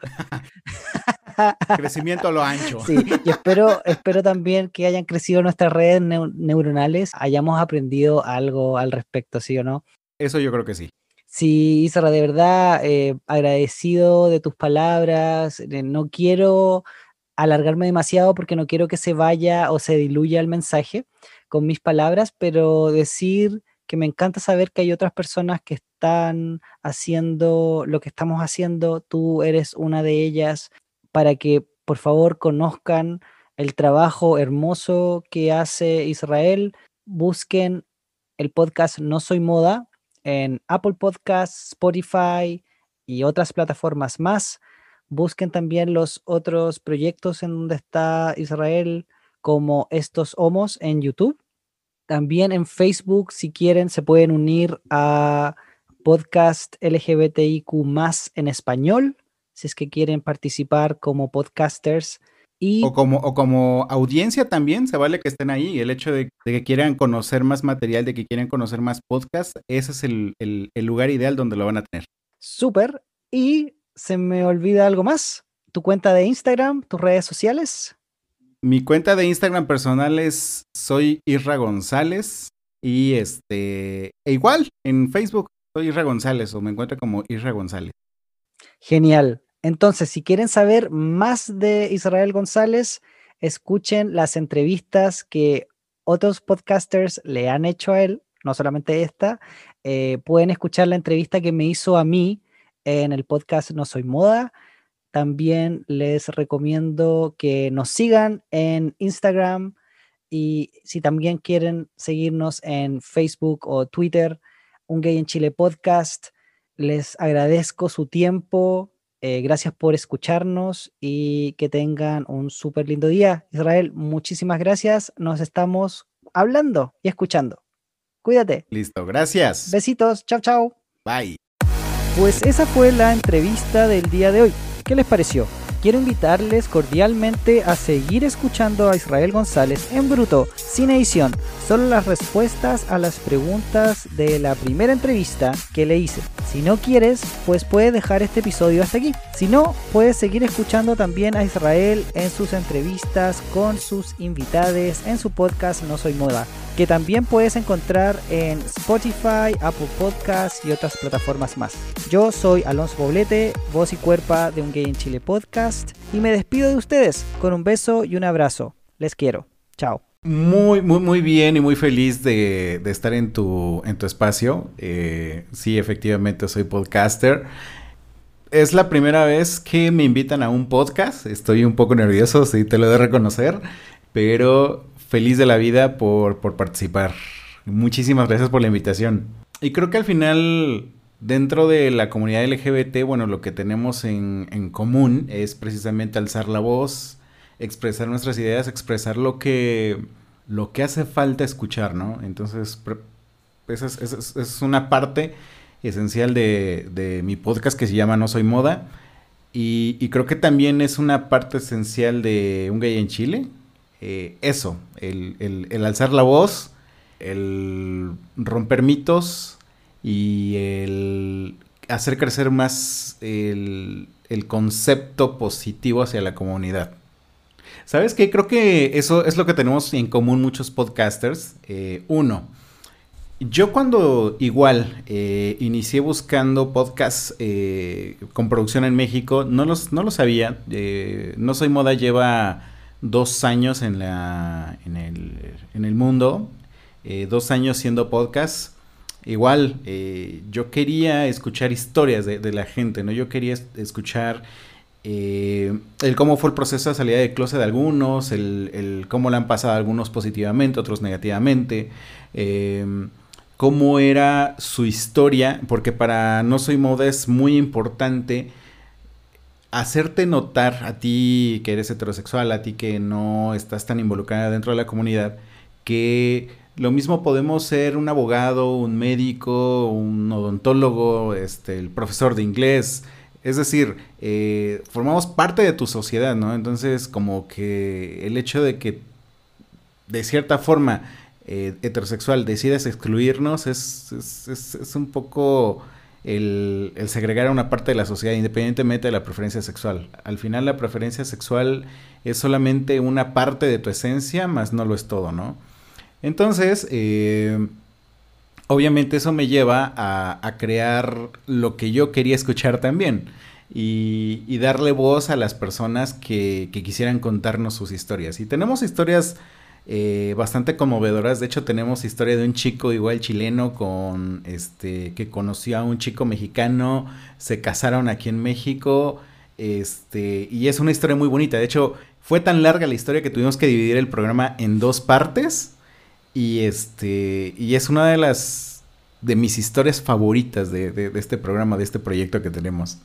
*laughs* Crecimiento a lo ancho. Sí, y espero, espero también que hayan crecido nuestras redes neuronales, hayamos aprendido algo al respecto, ¿sí o no? Eso yo creo que sí. Sí, Isra, de verdad, eh, agradecido de tus palabras. No quiero alargarme demasiado porque no quiero que se vaya o se diluya el mensaje con mis palabras, pero decir que me encanta saber que hay otras personas que están haciendo lo que estamos haciendo, tú eres una de ellas, para que por favor conozcan el trabajo hermoso que hace Israel, busquen el podcast No Soy Moda, en Apple Podcasts, Spotify y otras plataformas más. Busquen también los otros proyectos en donde está Israel, como estos homos en YouTube. También en Facebook, si quieren, se pueden unir a podcast LGBTIQ más en español, si es que quieren participar como podcasters o, como, o como audiencia también, se vale que estén ahí. El hecho de, que quieran conocer más material, de que quieran conocer más podcast, ese es el, lugar ideal donde lo van a tener. Súper. Y se me olvida algo más. ¿Tu cuenta de Instagram, tus redes sociales? Mi cuenta de Instagram personal es soy Irra González. Y este, e igual en Facebook soy Irra González o me encuentro como Irra González. Genial. Entonces, si quieren saber más de Israel González, escuchen las entrevistas que otros podcasters le han hecho a él, no solamente esta. Eh, pueden escuchar la entrevista que me hizo a mí en el podcast No Soy Moda. También les recomiendo que nos sigan en Instagram y si también quieren seguirnos en Facebook o Twitter, Un Gay en Chile Podcast. Les agradezco su tiempo, eh, gracias por escucharnos y que tengan un súper lindo día. Israel, muchísimas gracias. Nos estamos hablando y escuchando. Cuídate. Listo, gracias. Besitos. Chao, chao. Bye. Pues esa fue la entrevista del día de hoy. ¿Qué les pareció? Quiero invitarles cordialmente a seguir escuchando a Israel González en bruto, sin edición, solo las respuestas a las preguntas de la primera entrevista que le hice. Si no quieres, pues puedes dejar este episodio hasta aquí. Si no, puedes seguir escuchando también a Israel en sus entrevistas con sus invitados en su podcast No Soy Moda que también puedes encontrar en Spotify, Apple Podcasts y otras plataformas más. Yo soy Alonso Poblete, voz y cuerpa de Un Gay en Chile podcast, y me despido de ustedes con un beso y un abrazo. Les quiero. Chao. Muy, muy, muy bien y muy feliz de, estar en tu, en tu espacio. Eh, sí, efectivamente soy podcaster. Es la primera vez que me invitan a un podcast. Estoy un poco nervioso, sí, te lo de reconocer. Pero feliz de la vida por, por participar. Muchísimas gracias por la invitación. Y creo que al final dentro de la comunidad LGBT, bueno, lo que tenemos en, común es precisamente alzar la voz, expresar nuestras ideas, expresar lo que, lo que hace falta escuchar, ¿no? Entonces, esa es, una parte esencial de, mi podcast que se llama No Soy Moda. Y, creo que también es una parte esencial de Un Gay en Chile. Eh, eso, el, el alzar la voz, el romper mitos, y el hacer crecer más el, concepto positivo hacia la comunidad. ¿Sabes qué? Creo que eso es lo que tenemos en común muchos podcasters. Eh, uno, yo cuando igual eh, inicié buscando podcasts eh, con producción en México, no los, no lo sabía. no Soy Moda lleva dos años en, la, en, el, en el mundo, dos años siendo podcast igual eh, yo quería escuchar historias de, la gente, ¿no? Yo quería escuchar eh, el cómo fue el proceso de salida de closet de algunos, el, cómo le han pasado algunos positivamente, otros negativamente, em, cómo era su historia, porque para No Soy Moda es muy importante hacerte notar a ti que eres heterosexual, a ti que no estás tan involucrada dentro de la comunidad, que lo mismo podemos ser un abogado, un médico, un odontólogo, este, el profesor de inglés. Es decir, eh, formamos parte de tu sociedad, ¿no? Entonces, como que el hecho de que de cierta forma eh, heterosexual decidas excluirnos es, es, un poco el, el, segregar a una parte de la sociedad independientemente de la preferencia sexual. Al final la preferencia sexual es solamente una parte de tu esencia, más no lo es todo, ¿no? Entonces, eh, obviamente eso me lleva a, crear lo que yo quería escuchar también. Y, darle voz a las personas que, quisieran contarnos sus historias. Y tenemos historias eh, bastante conmovedoras. De hecho, tenemos historia de un chico igual chileno con este que conoció a un chico mexicano, se casaron aquí en México. Este, y es una historia muy bonita. De hecho, fue tan larga la historia que tuvimos que dividir el programa en dos partes. Y este. Y es una de las. de mis historias favoritas de, este programa, de este proyecto que tenemos.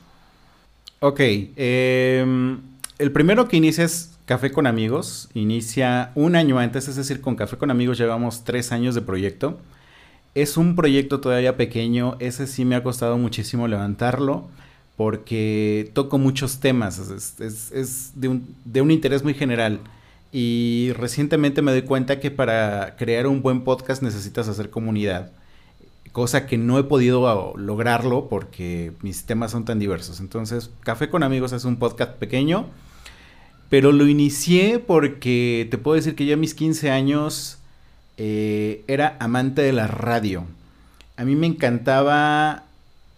Ok. Em, el primero que inicia es Café con Amigos. Inicia un año antes, es decir, con Café con Amigos llevamos tres años de proyecto. Es un proyecto todavía pequeño. Ese sí me ha costado muchísimo levantarlo. Porque toco muchos temas. Es, de, un, de un interés muy general. Y recientemente me doy cuenta que para crear un buen podcast necesitas hacer comunidad. Cosa que no he podido lograrlo porque mis temas son tan diversos. Entonces, Café con Amigos es un podcast pequeño. Pero lo inicié porque te puedo decir que yo a mis 15 años eh, era amante de la radio. A mí me encantaba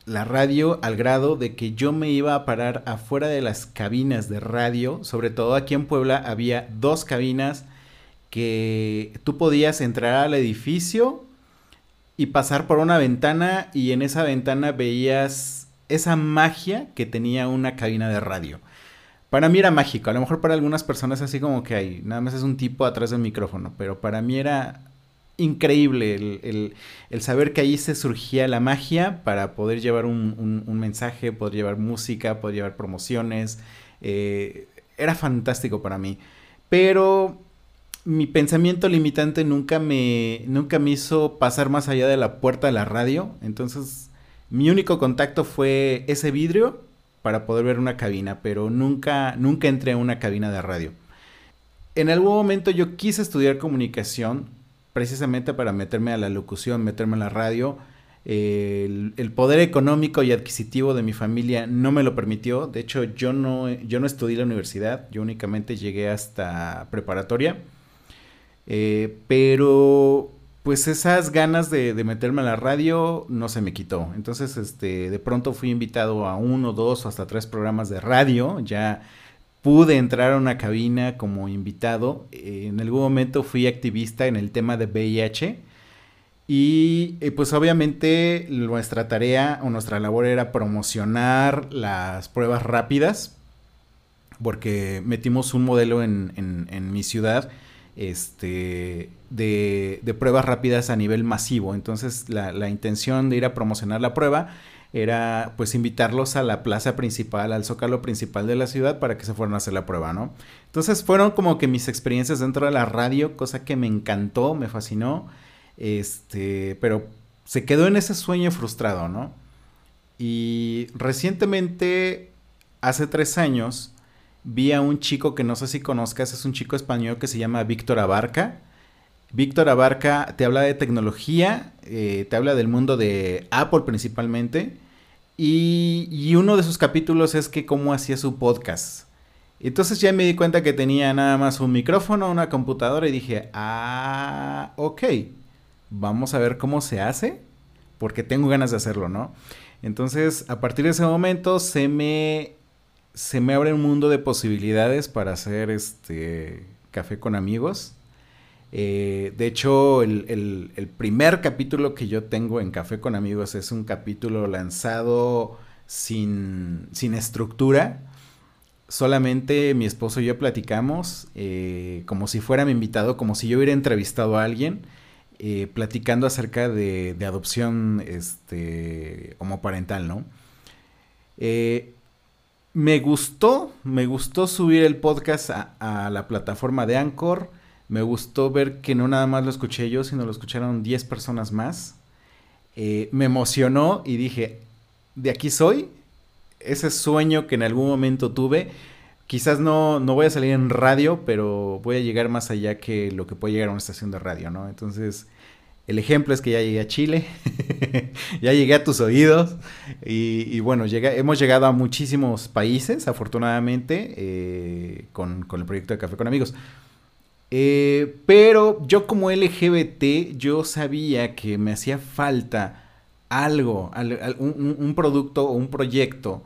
la radio al grado de que yo me iba a parar afuera de las cabinas de radio, sobre todo aquí en Puebla había dos cabinas que tú podías entrar al edificio y pasar por una ventana y en esa ventana veías esa magia que tenía una cabina de radio. Para mí era mágico, a lo mejor para algunas personas así como que hay, nada más es un tipo atrás del micrófono, pero para mí era increíble el, saber que ahí se surgía la magia para poder llevar un, mensaje, poder llevar música, poder llevar promociones. Eh, era fantástico para mí. Pero mi pensamiento limitante nunca me, nunca me hizo pasar más allá de la puerta de la radio. Entonces, mi único contacto fue ese vidrio para poder ver una cabina, pero nunca, nunca entré a una cabina de radio. En algún momento yo quise estudiar comunicación, precisamente para meterme a la locución, meterme a la radio. el, poder económico y adquisitivo de mi familia no me lo permitió. De hecho, yo no, yo no estudié la universidad, yo únicamente llegué hasta preparatoria. Eh, pero pues esas ganas de, meterme a la radio no se me quitó. Entonces, este, de pronto fui invitado a uno, dos o hasta tres programas de radio, ya pude entrar a una cabina como invitado. en algún momento fui activista en el tema de VIH. Y eh, pues obviamente nuestra tarea o nuestra labor era promocionar las pruebas rápidas. Porque metimos un modelo en, mi ciudad este, de, pruebas rápidas a nivel masivo. Entonces la, la intención de ir a promocionar la prueba era pues invitarlos a la plaza principal, al zócalo principal de la ciudad para que se fueran a hacer la prueba, ¿no? Entonces fueron como que mis experiencias dentro de la radio, cosa que me encantó, me fascinó, este, pero se quedó en ese sueño frustrado, ¿no? Y recientemente, hace tres años, vi a un chico que no sé si conozcas, es un chico español que se llama Víctor Abarca. Víctor Abarca te habla de tecnología, eh, te habla del mundo de Apple principalmente. Y, uno de sus capítulos es que cómo hacía su podcast. Entonces ya me di cuenta que tenía nada más un micrófono, una computadora y dije, ah, ok, vamos a ver cómo se hace, porque tengo ganas de hacerlo, ¿no? Entonces, a partir de ese momento se me, se me abre un mundo de posibilidades para hacer este café con amigos. Eh, de hecho, el, primer capítulo que yo tengo en Café con Amigos es un capítulo lanzado sin, estructura. Solamente mi esposo y yo platicamos eh, como si fuera mi invitado, como si yo hubiera entrevistado a alguien, eh, platicando acerca de, adopción este, homoparental, ¿no? me gustó, me gustó subir el podcast a, a la plataforma de Anchor me gustó ver que no nada más lo escuché yo, sino lo escucharon 10 personas más. Eh, me emocionó y dije, de aquí soy. Ese sueño que en algún momento tuve. Quizás no, no voy a salir en radio, pero voy a llegar más allá que lo que puede llegar a una estación de radio, ¿no? Entonces, el ejemplo es que ya llegué a Chile, *laughs* ya llegué a tus oídos y, bueno, hemos llegado a muchísimos países, afortunadamente, eh, con, con el proyecto de Café con Amigos. Eh, pero yo como LGBT, yo sabía que me hacía falta algo, un, producto o un proyecto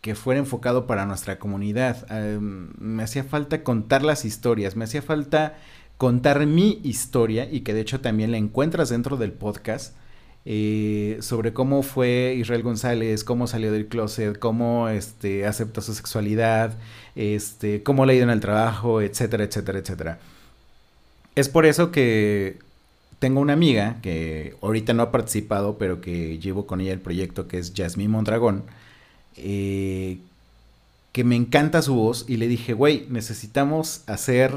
que fuera enfocado para nuestra comunidad. me hacía falta contar las historias, me hacía falta contar mi historia y que de hecho también la encuentras dentro del podcast eh, sobre cómo fue Israel González, cómo salió del closet, cómo este, aceptó su sexualidad, este, cómo le ha ido en el trabajo, etcétera, etcétera, etcétera. Es por eso que tengo una amiga que ahorita no ha participado, pero que llevo con ella el proyecto, que es Jasmine Mondragón, eh, que me encanta su voz y le dije, güey, necesitamos hacer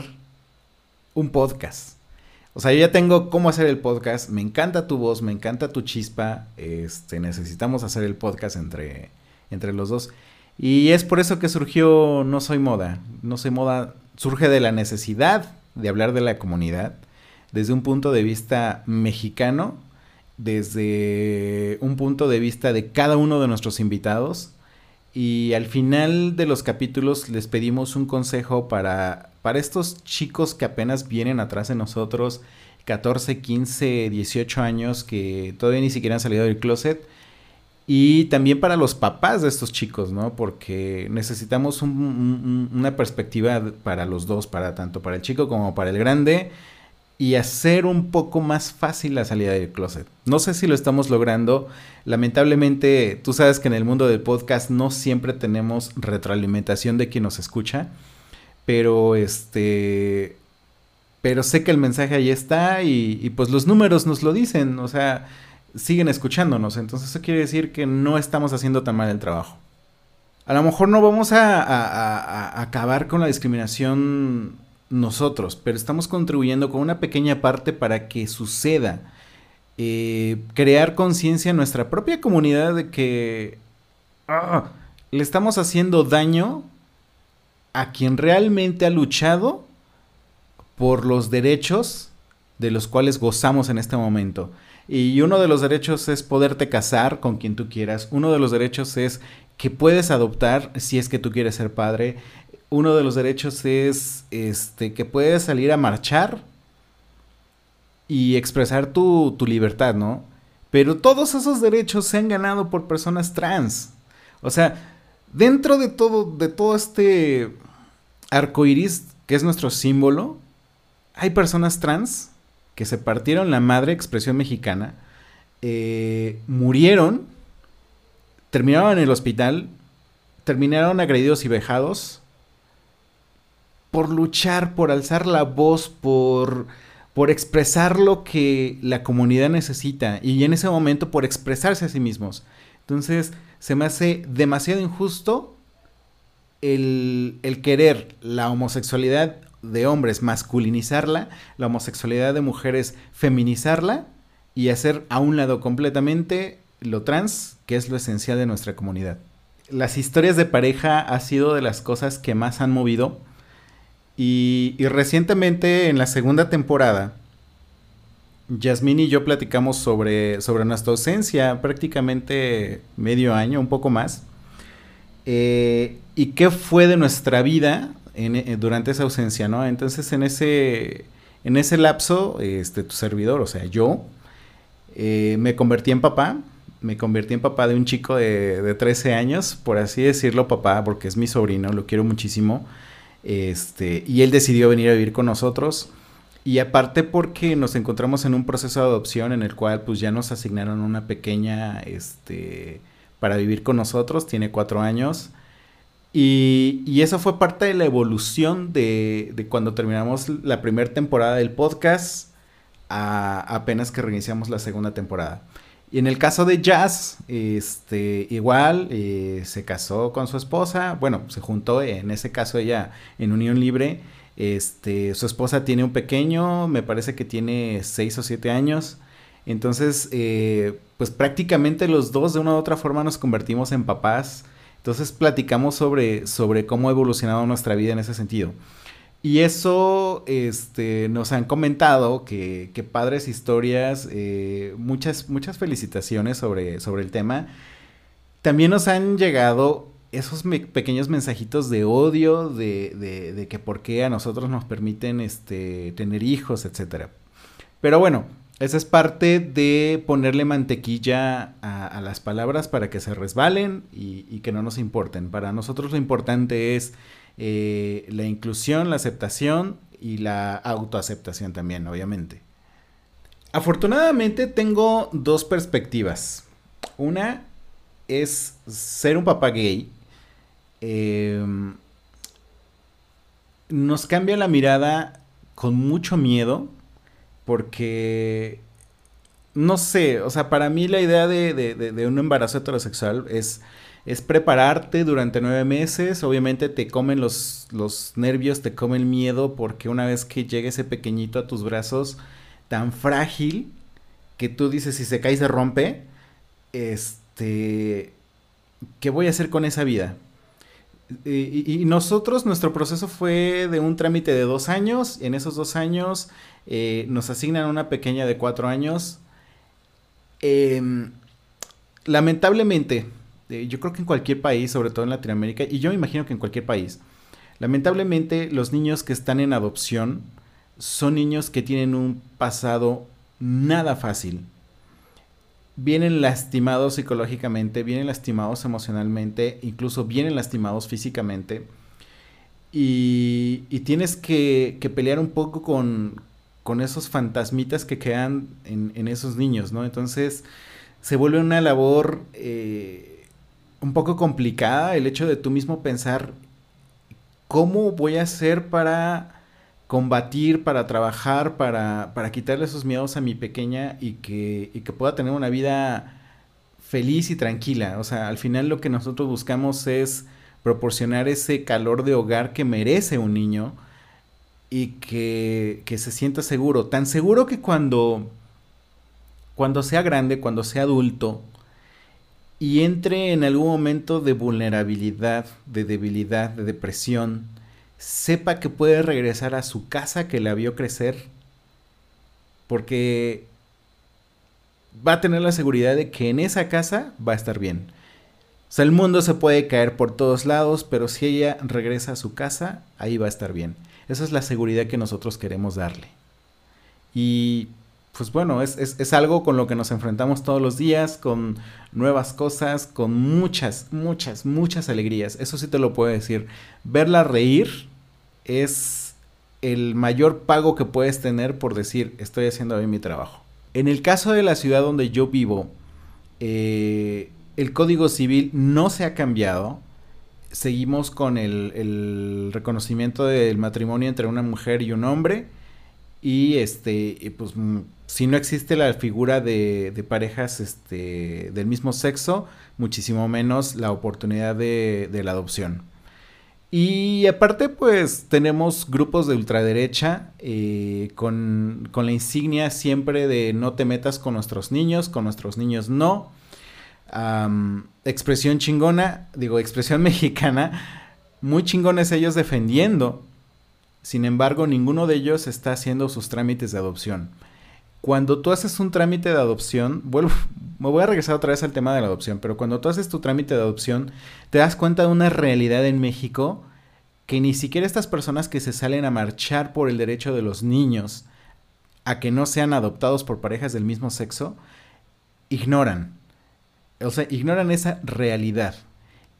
un podcast. O sea, yo ya tengo cómo hacer el podcast. Me encanta tu voz, me encanta tu chispa. Este, necesitamos hacer el podcast entre, entre los dos. Y es por eso que surgió No Soy Moda. No Soy Moda surge de la necesidad de hablar de la comunidad desde un punto de vista mexicano, desde un punto de vista de cada uno de nuestros invitados. Y al final de los capítulos les pedimos un consejo para para estos chicos que apenas vienen atrás de nosotros, 14, 15, 18 años, que todavía ni siquiera han salido del closet. Y también para los papás de estos chicos, ¿no? Porque necesitamos una perspectiva para los dos, para tanto para el chico como para el grande, y hacer un poco más fácil la salida del closet. No sé si lo estamos logrando. Lamentablemente, tú sabes que en el mundo del podcast no siempre tenemos retroalimentación de quien nos escucha. Pero este. Pero sé que el mensaje ahí está y, pues los números nos lo dicen, o sea, siguen escuchándonos. Entonces eso quiere decir que no estamos haciendo tan mal el trabajo. A lo mejor no vamos a, acabar con la discriminación nosotros, pero estamos contribuyendo con una pequeña parte para que suceda. Eh, crear conciencia en nuestra propia comunidad de que ah, le estamos haciendo daño a quien realmente ha luchado por los derechos de los cuales gozamos en este momento. Y uno de los derechos es poderte casar con quien tú quieras. Uno de los derechos es que puedes adoptar si es que tú quieres ser padre. Uno de los derechos es este que puedes salir a marchar y expresar tu, tu libertad, ¿no? Pero todos esos derechos se han ganado por personas trans. O sea, dentro de todo, de todo este arco iris, que es nuestro símbolo, hay personas trans que se partieron la madre, expresión mexicana, eh, murieron, terminaron en el hospital, terminaron agredidos y vejados por luchar, por alzar la voz, por, por expresar lo que la comunidad necesita y en ese momento por expresarse a sí mismos. Entonces, se me hace demasiado injusto el, querer la homosexualidad de hombres masculinizarla, la homosexualidad de mujeres feminizarla y hacer a un lado completamente lo trans, que es lo esencial de nuestra comunidad. Las historias de pareja ha sido de las cosas que más han movido y, y recientemente en la segunda temporada, Yasmín y yo platicamos sobre, sobre nuestra ausencia, prácticamente medio año, un poco más. Eh, ¿Y qué fue de nuestra vida en, durante esa ausencia, no? Entonces, en ese, en ese lapso, este, tu servidor, o sea, yo, eh, me convertí en papá. Me convertí en papá de un chico de, de 13 años, por así decirlo, papá, porque es mi sobrino, lo quiero muchísimo. Este, y él decidió venir a vivir con nosotros. Y aparte porque nos encontramos en un proceso de adopción en el cual pues ya nos asignaron una pequeña, este, para vivir con nosotros, tiene cuatro años. Y, eso fue parte de la evolución de, cuando terminamos la primera temporada del podcast a apenas que reiniciamos la segunda temporada. Y en el caso de Jazz, este, igual eh, se casó con su esposa, bueno, se juntó, en ese caso ella en unión libre, este, su esposa tiene un pequeño, me parece que tiene 6 o 7 años. Entonces, eh, pues prácticamente los dos de una u otra forma nos convertimos en papás. Entonces platicamos sobre, sobre cómo ha evolucionado nuestra vida en ese sentido. Y eso este, nos han comentado que, que padres historias, eh, muchas, muchas felicitaciones sobre, sobre el tema. También nos han llegado esos pequeños mensajitos de odio, de, de, que por qué a nosotros nos permiten este, tener hijos, etcétera. Pero bueno, esa es parte de ponerle mantequilla a, las palabras para que se resbalen y, que no nos importen. Para nosotros lo importante es eh, la inclusión, la aceptación y la autoaceptación también, obviamente. Afortunadamente tengo dos perspectivas. Una es ser un papá gay Em, nos cambia la mirada con mucho miedo porque no sé, o sea, para mí la idea de, un embarazo heterosexual es, es prepararte durante nueve meses, obviamente te comen los, los nervios, te come el miedo porque una vez que llegue ese pequeñito a tus brazos tan frágil que tú dices si se cae se rompe, este, ¿qué voy a hacer con esa vida? Y, nosotros, nuestro proceso fue de un trámite de dos años. En esos dos años eh, nos asignan una pequeña de cuatro años. Em, lamentablemente, eh, yo creo que en cualquier país, sobre todo en Latinoamérica, y yo me imagino que en cualquier país, lamentablemente los niños que están en adopción son niños que tienen un pasado nada fácil vienen lastimados psicológicamente, vienen lastimados emocionalmente, incluso vienen lastimados físicamente. Y, tienes que, pelear un poco con, esos fantasmitas que quedan en, esos niños, ¿no? Entonces se vuelve una labor eh, un poco complicada el hecho de tú mismo pensar cómo voy a hacer para combatir, para trabajar, para, para quitarle esos miedos a mi pequeña y que, y que pueda tener una vida feliz y tranquila. O sea, al final lo que nosotros buscamos es proporcionar ese calor de hogar que merece un niño y que, que se sienta seguro. Tan seguro que cuando, cuando sea grande, cuando sea adulto, y entre en algún momento de vulnerabilidad, de debilidad, de depresión, sepa que puede regresar a su casa que la vio crecer, porque va a tener la seguridad de que en esa casa va a estar bien. O sea, el mundo se puede caer por todos lados, pero si ella regresa a su casa, ahí va a estar bien. Esa es la seguridad que nosotros queremos darle. Y pues bueno, es, es, algo con lo que nos enfrentamos todos los días, con nuevas cosas, con muchas, muchas, muchas alegrías. Eso sí te lo puedo decir. Verla reír es el mayor pago que puedes tener por decir estoy haciendo bien mi trabajo. En el caso de la ciudad donde yo vivo, eh, el código civil no se ha cambiado. Seguimos con el, reconocimiento del matrimonio entre una mujer y un hombre. Y este, pues si no existe la figura de, parejas este, del mismo sexo, muchísimo menos la oportunidad de la adopción. Y aparte, pues tenemos grupos de ultraderecha eh, con, con, la insignia siempre de no te metas con nuestros niños, con nuestros niños no. Expresión chingona, digo, expresión *laughs* mexicana, muy chingones ellos defendiendo. Sin embargo, ninguno de ellos está haciendo sus trámites de adopción. Cuando tú haces un trámite de adopción, vuelvo, *laughs* me voy a regresar otra vez al tema de la adopción, pero cuando tú haces tu trámite de adopción, te das cuenta de una realidad en México que ni siquiera estas personas que se salen a marchar por el derecho de los niños a que no sean adoptados por parejas del mismo sexo, ignoran. O sea, ignoran esa realidad.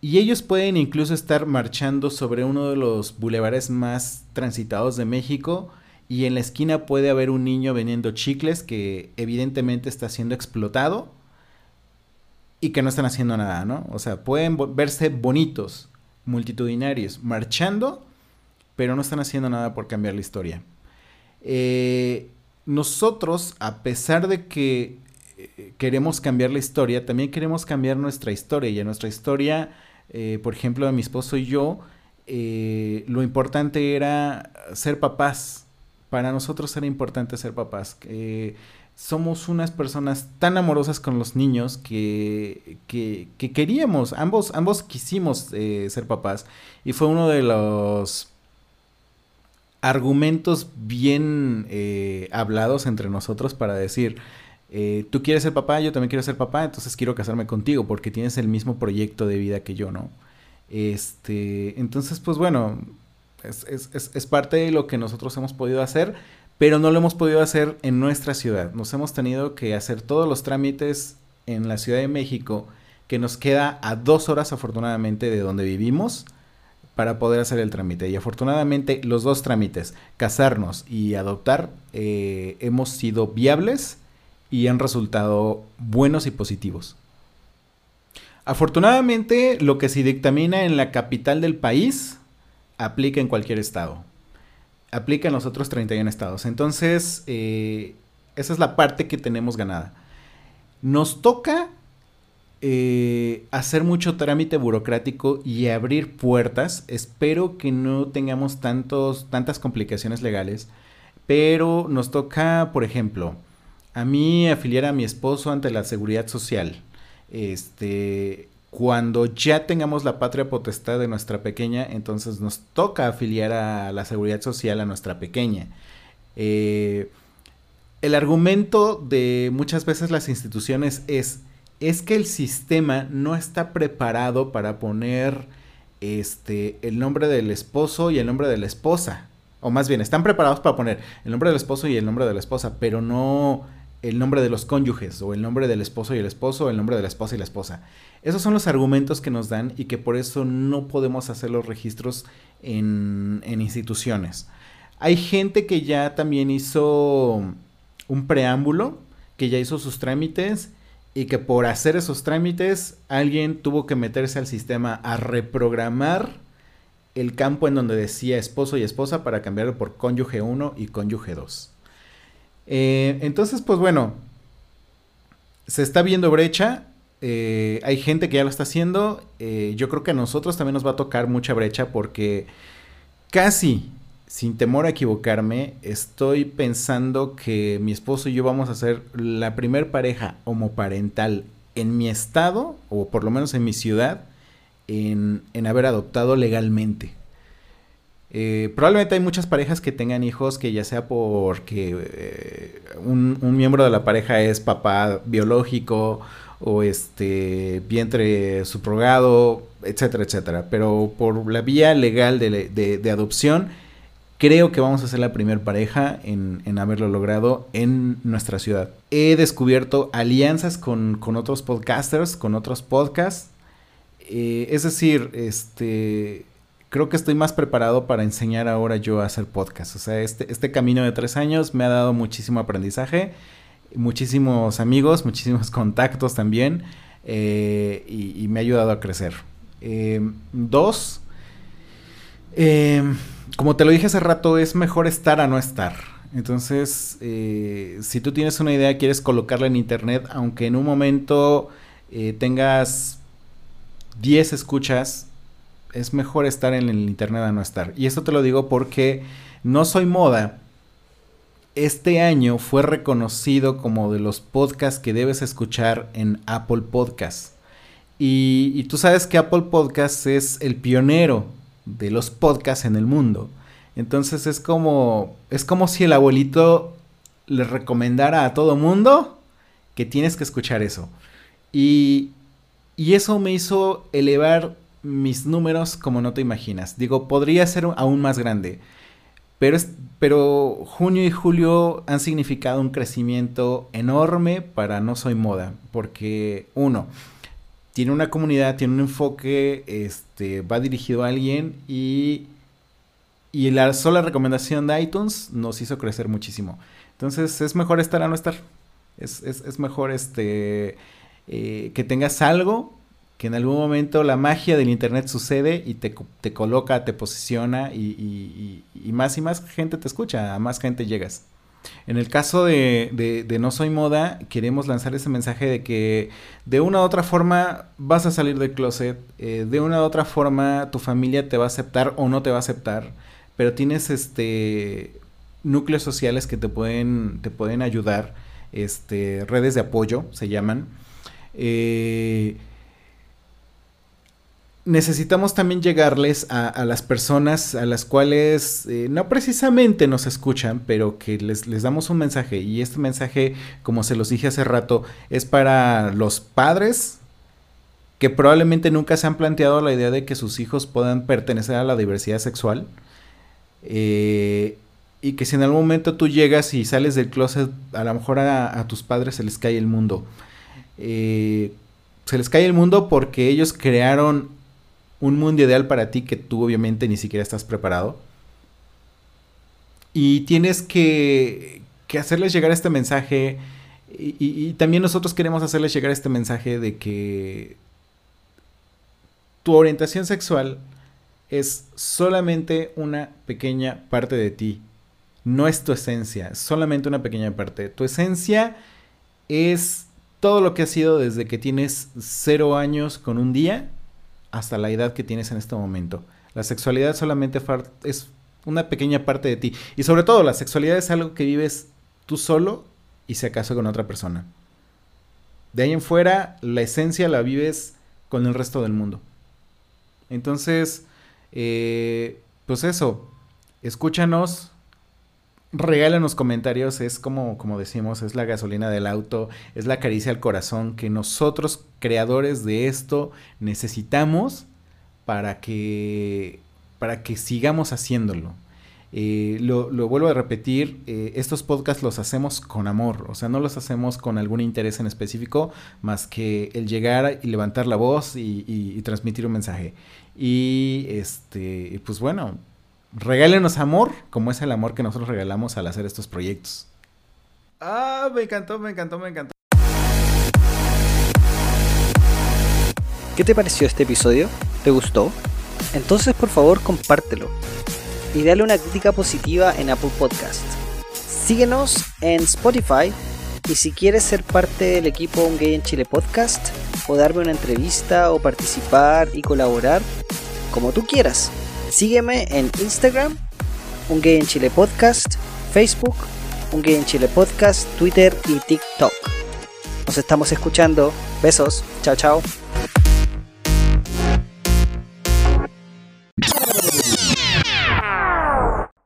Y ellos pueden incluso estar marchando sobre uno de los bulevares más transitados de México y en la esquina puede haber un niño vendiendo chicles que evidentemente está siendo explotado y que no están haciendo nada, ¿no? O sea, pueden verse bonitos, multitudinarios, marchando, pero no están haciendo nada por cambiar la historia. Eh, nosotros, a pesar de que eh, queremos cambiar la historia, también queremos cambiar nuestra historia. Y en nuestra historia, eh, por ejemplo, de mi esposo y yo, lo importante era ser papás, para nosotros era importante ser papás. somos unas personas tan amorosas con los niños que, que, queríamos, ambos, ambos quisimos eh, ser papás. Y fue uno de los argumentos bien eh, hablados entre nosotros para decir, eh, tú quieres ser papá, yo también quiero ser papá, entonces quiero casarme contigo porque tienes el mismo proyecto de vida que yo, ¿no? Este, entonces, pues bueno, es, parte de lo que nosotros hemos podido hacer, pero no lo hemos podido hacer en nuestra ciudad. Nos hemos tenido que hacer todos los trámites en la Ciudad de México, que nos queda a dos horas afortunadamente de donde vivimos para poder hacer el trámite. Y afortunadamente los dos trámites, casarnos y adoptar, eh, hemos sido viables y han resultado buenos y positivos. Afortunadamente, lo que se dictamina en la capital del país aplica en cualquier estado. Aplica en los otros 31 estados. Entonces, eh, esa es la parte que tenemos ganada. Nos toca eh, hacer mucho trámite burocrático y abrir puertas. Espero que no tengamos tantos, tantas complicaciones legales. Pero nos toca, por ejemplo, a mí afiliar a mi esposo ante la seguridad social. Este, cuando ya tengamos la patria potestad de nuestra pequeña, entonces nos toca afiliar a la seguridad social a nuestra pequeña. Eh, el argumento de muchas veces las instituciones es, es que el sistema no está preparado para poner este, el nombre del esposo y el nombre de la esposa. O más bien, están preparados para poner el nombre del esposo y el nombre de la esposa, pero no el nombre de los cónyuges, o el nombre del esposo y el esposo, o el nombre de la esposa y la esposa. Esos son los argumentos que nos dan y que por eso no podemos hacer los registros en, instituciones. Hay gente que ya también hizo un preámbulo, que ya hizo sus trámites y que por hacer esos trámites alguien tuvo que meterse al sistema a reprogramar el campo en donde decía esposo y esposa para cambiarlo por cónyuge 1 y cónyuge 2. Eh, entonces, pues bueno, se está viendo brecha. Eh, hay gente que ya lo está haciendo. Eh, yo creo que a nosotros también nos va a tocar mucha brecha porque casi, sin temor a equivocarme, estoy pensando que mi esposo y yo vamos a ser la primer pareja homoparental en mi estado, o por lo menos en mi ciudad, en haber adoptado legalmente. Eh, probablemente hay muchas parejas que tengan hijos que ya sea porque eh, un, miembro de la pareja es papá biológico o este vientre subrogado, etcétera, etcétera. Pero por la vía legal de, adopción, creo que vamos a ser la primera pareja en, haberlo logrado en nuestra ciudad. He descubierto alianzas con, otros podcasters, con otros podcasts. Eh, es decir, este creo que estoy más preparado para enseñar ahora yo a hacer podcast. O sea, este, este camino de tres años me ha dado muchísimo aprendizaje, muchísimos amigos, muchísimos *laughs* contactos también, eh, y, me ha ayudado a crecer. Eh, dos, eh, como te lo dije hace rato, es mejor estar a no estar. Entonces, eh, si tú tienes una idea, quieres colocarla en internet, aunque en un momento eh, tengas 10 escuchas, es mejor estar en el internet a no estar. Y esto te lo digo porque no soy moda. Este año fue reconocido como de los podcasts que debes escuchar en Apple Podcasts. Y, y tú sabes que Apple Podcasts es el pionero de los podcasts en el mundo. Entonces es como, es como si el abuelito le recomendara a todo mundo que tienes que escuchar eso. Y, y eso me hizo elevar mis números como no te imaginas. Digo, podría ser aún más grande. Pero, es, pero junio y julio han significado un crecimiento enorme para No Soy Moda. Porque, uno, tiene una comunidad, tiene un enfoque, este, va dirigido a alguien y, y la sola recomendación de iTunes nos hizo crecer muchísimo. Entonces es mejor estar a no estar. Es, es, es mejor este, eh, que tengas algo que en algún momento la magia del internet sucede y te, te coloca, te posiciona y, y, más y más gente te escucha, a más gente llegas. En el caso de, de, de, No Soy Moda, queremos lanzar ese mensaje de que de una u otra forma vas a salir del closet, eh, de una u otra forma tu familia te va a aceptar o no te va a aceptar, pero tienes este núcleos sociales que te pueden, te pueden ayudar, este, redes de apoyo se llaman. Eh, necesitamos también llegarles a, a, las personas a las cuales eh, no precisamente nos escuchan, pero que les, les, damos un mensaje. Y este mensaje, como se los dije hace rato, es para los padres que probablemente nunca se han planteado la idea de que sus hijos puedan pertenecer a la diversidad sexual. Eh, y que si en algún momento tú llegas y sales del closet, a lo mejor a, a tus padres se les cae el mundo. Eh, se les cae el mundo porque ellos crearon un mundo ideal para ti que tú obviamente ni siquiera estás preparado. Y tienes que, que hacerles llegar este mensaje. Y, también nosotros queremos hacerles llegar este mensaje de que tu orientación sexual es solamente una pequeña parte de ti. No es tu esencia, solamente una pequeña parte. Tu esencia es todo lo que has sido desde que tienes cero años con un día hasta la edad que tienes en este momento. La sexualidad solamente es una pequeña parte de ti. Y sobre todo, la sexualidad es algo que vives tú solo y si acaso con otra persona. De ahí en fuera, la esencia la vives con el resto del mundo. Entonces, eh, pues eso, escúchanos, regálanos comentarios, es como, como decimos, es la gasolina del auto, es la caricia al corazón que nosotros, creadores de esto, necesitamos para que, para que sigamos haciéndolo. Eh, lo, vuelvo a repetir, eh, estos podcasts los hacemos con amor, o sea, no los hacemos con algún interés en específico, más que el llegar y levantar la voz y, y, y transmitir un mensaje. Y este, pues bueno, regálenos amor, como es el amor que nosotros regalamos al hacer estos proyectos. Ah, me encantó, me encantó, me encantó. ¿Qué te pareció este episodio? ¿Te gustó? Entonces por favor compártelo y dale una crítica positiva en Apple Podcast. Síguenos en Spotify y si quieres ser parte del equipo Un Gay en Chile Podcast o darme una entrevista o participar y colaborar, como tú quieras. Sígueme en Instagram, Un en Chile Podcast, Facebook, Un Gay en Chile Podcast, Twitter y TikTok. Nos estamos escuchando. Besos. Chao, chao.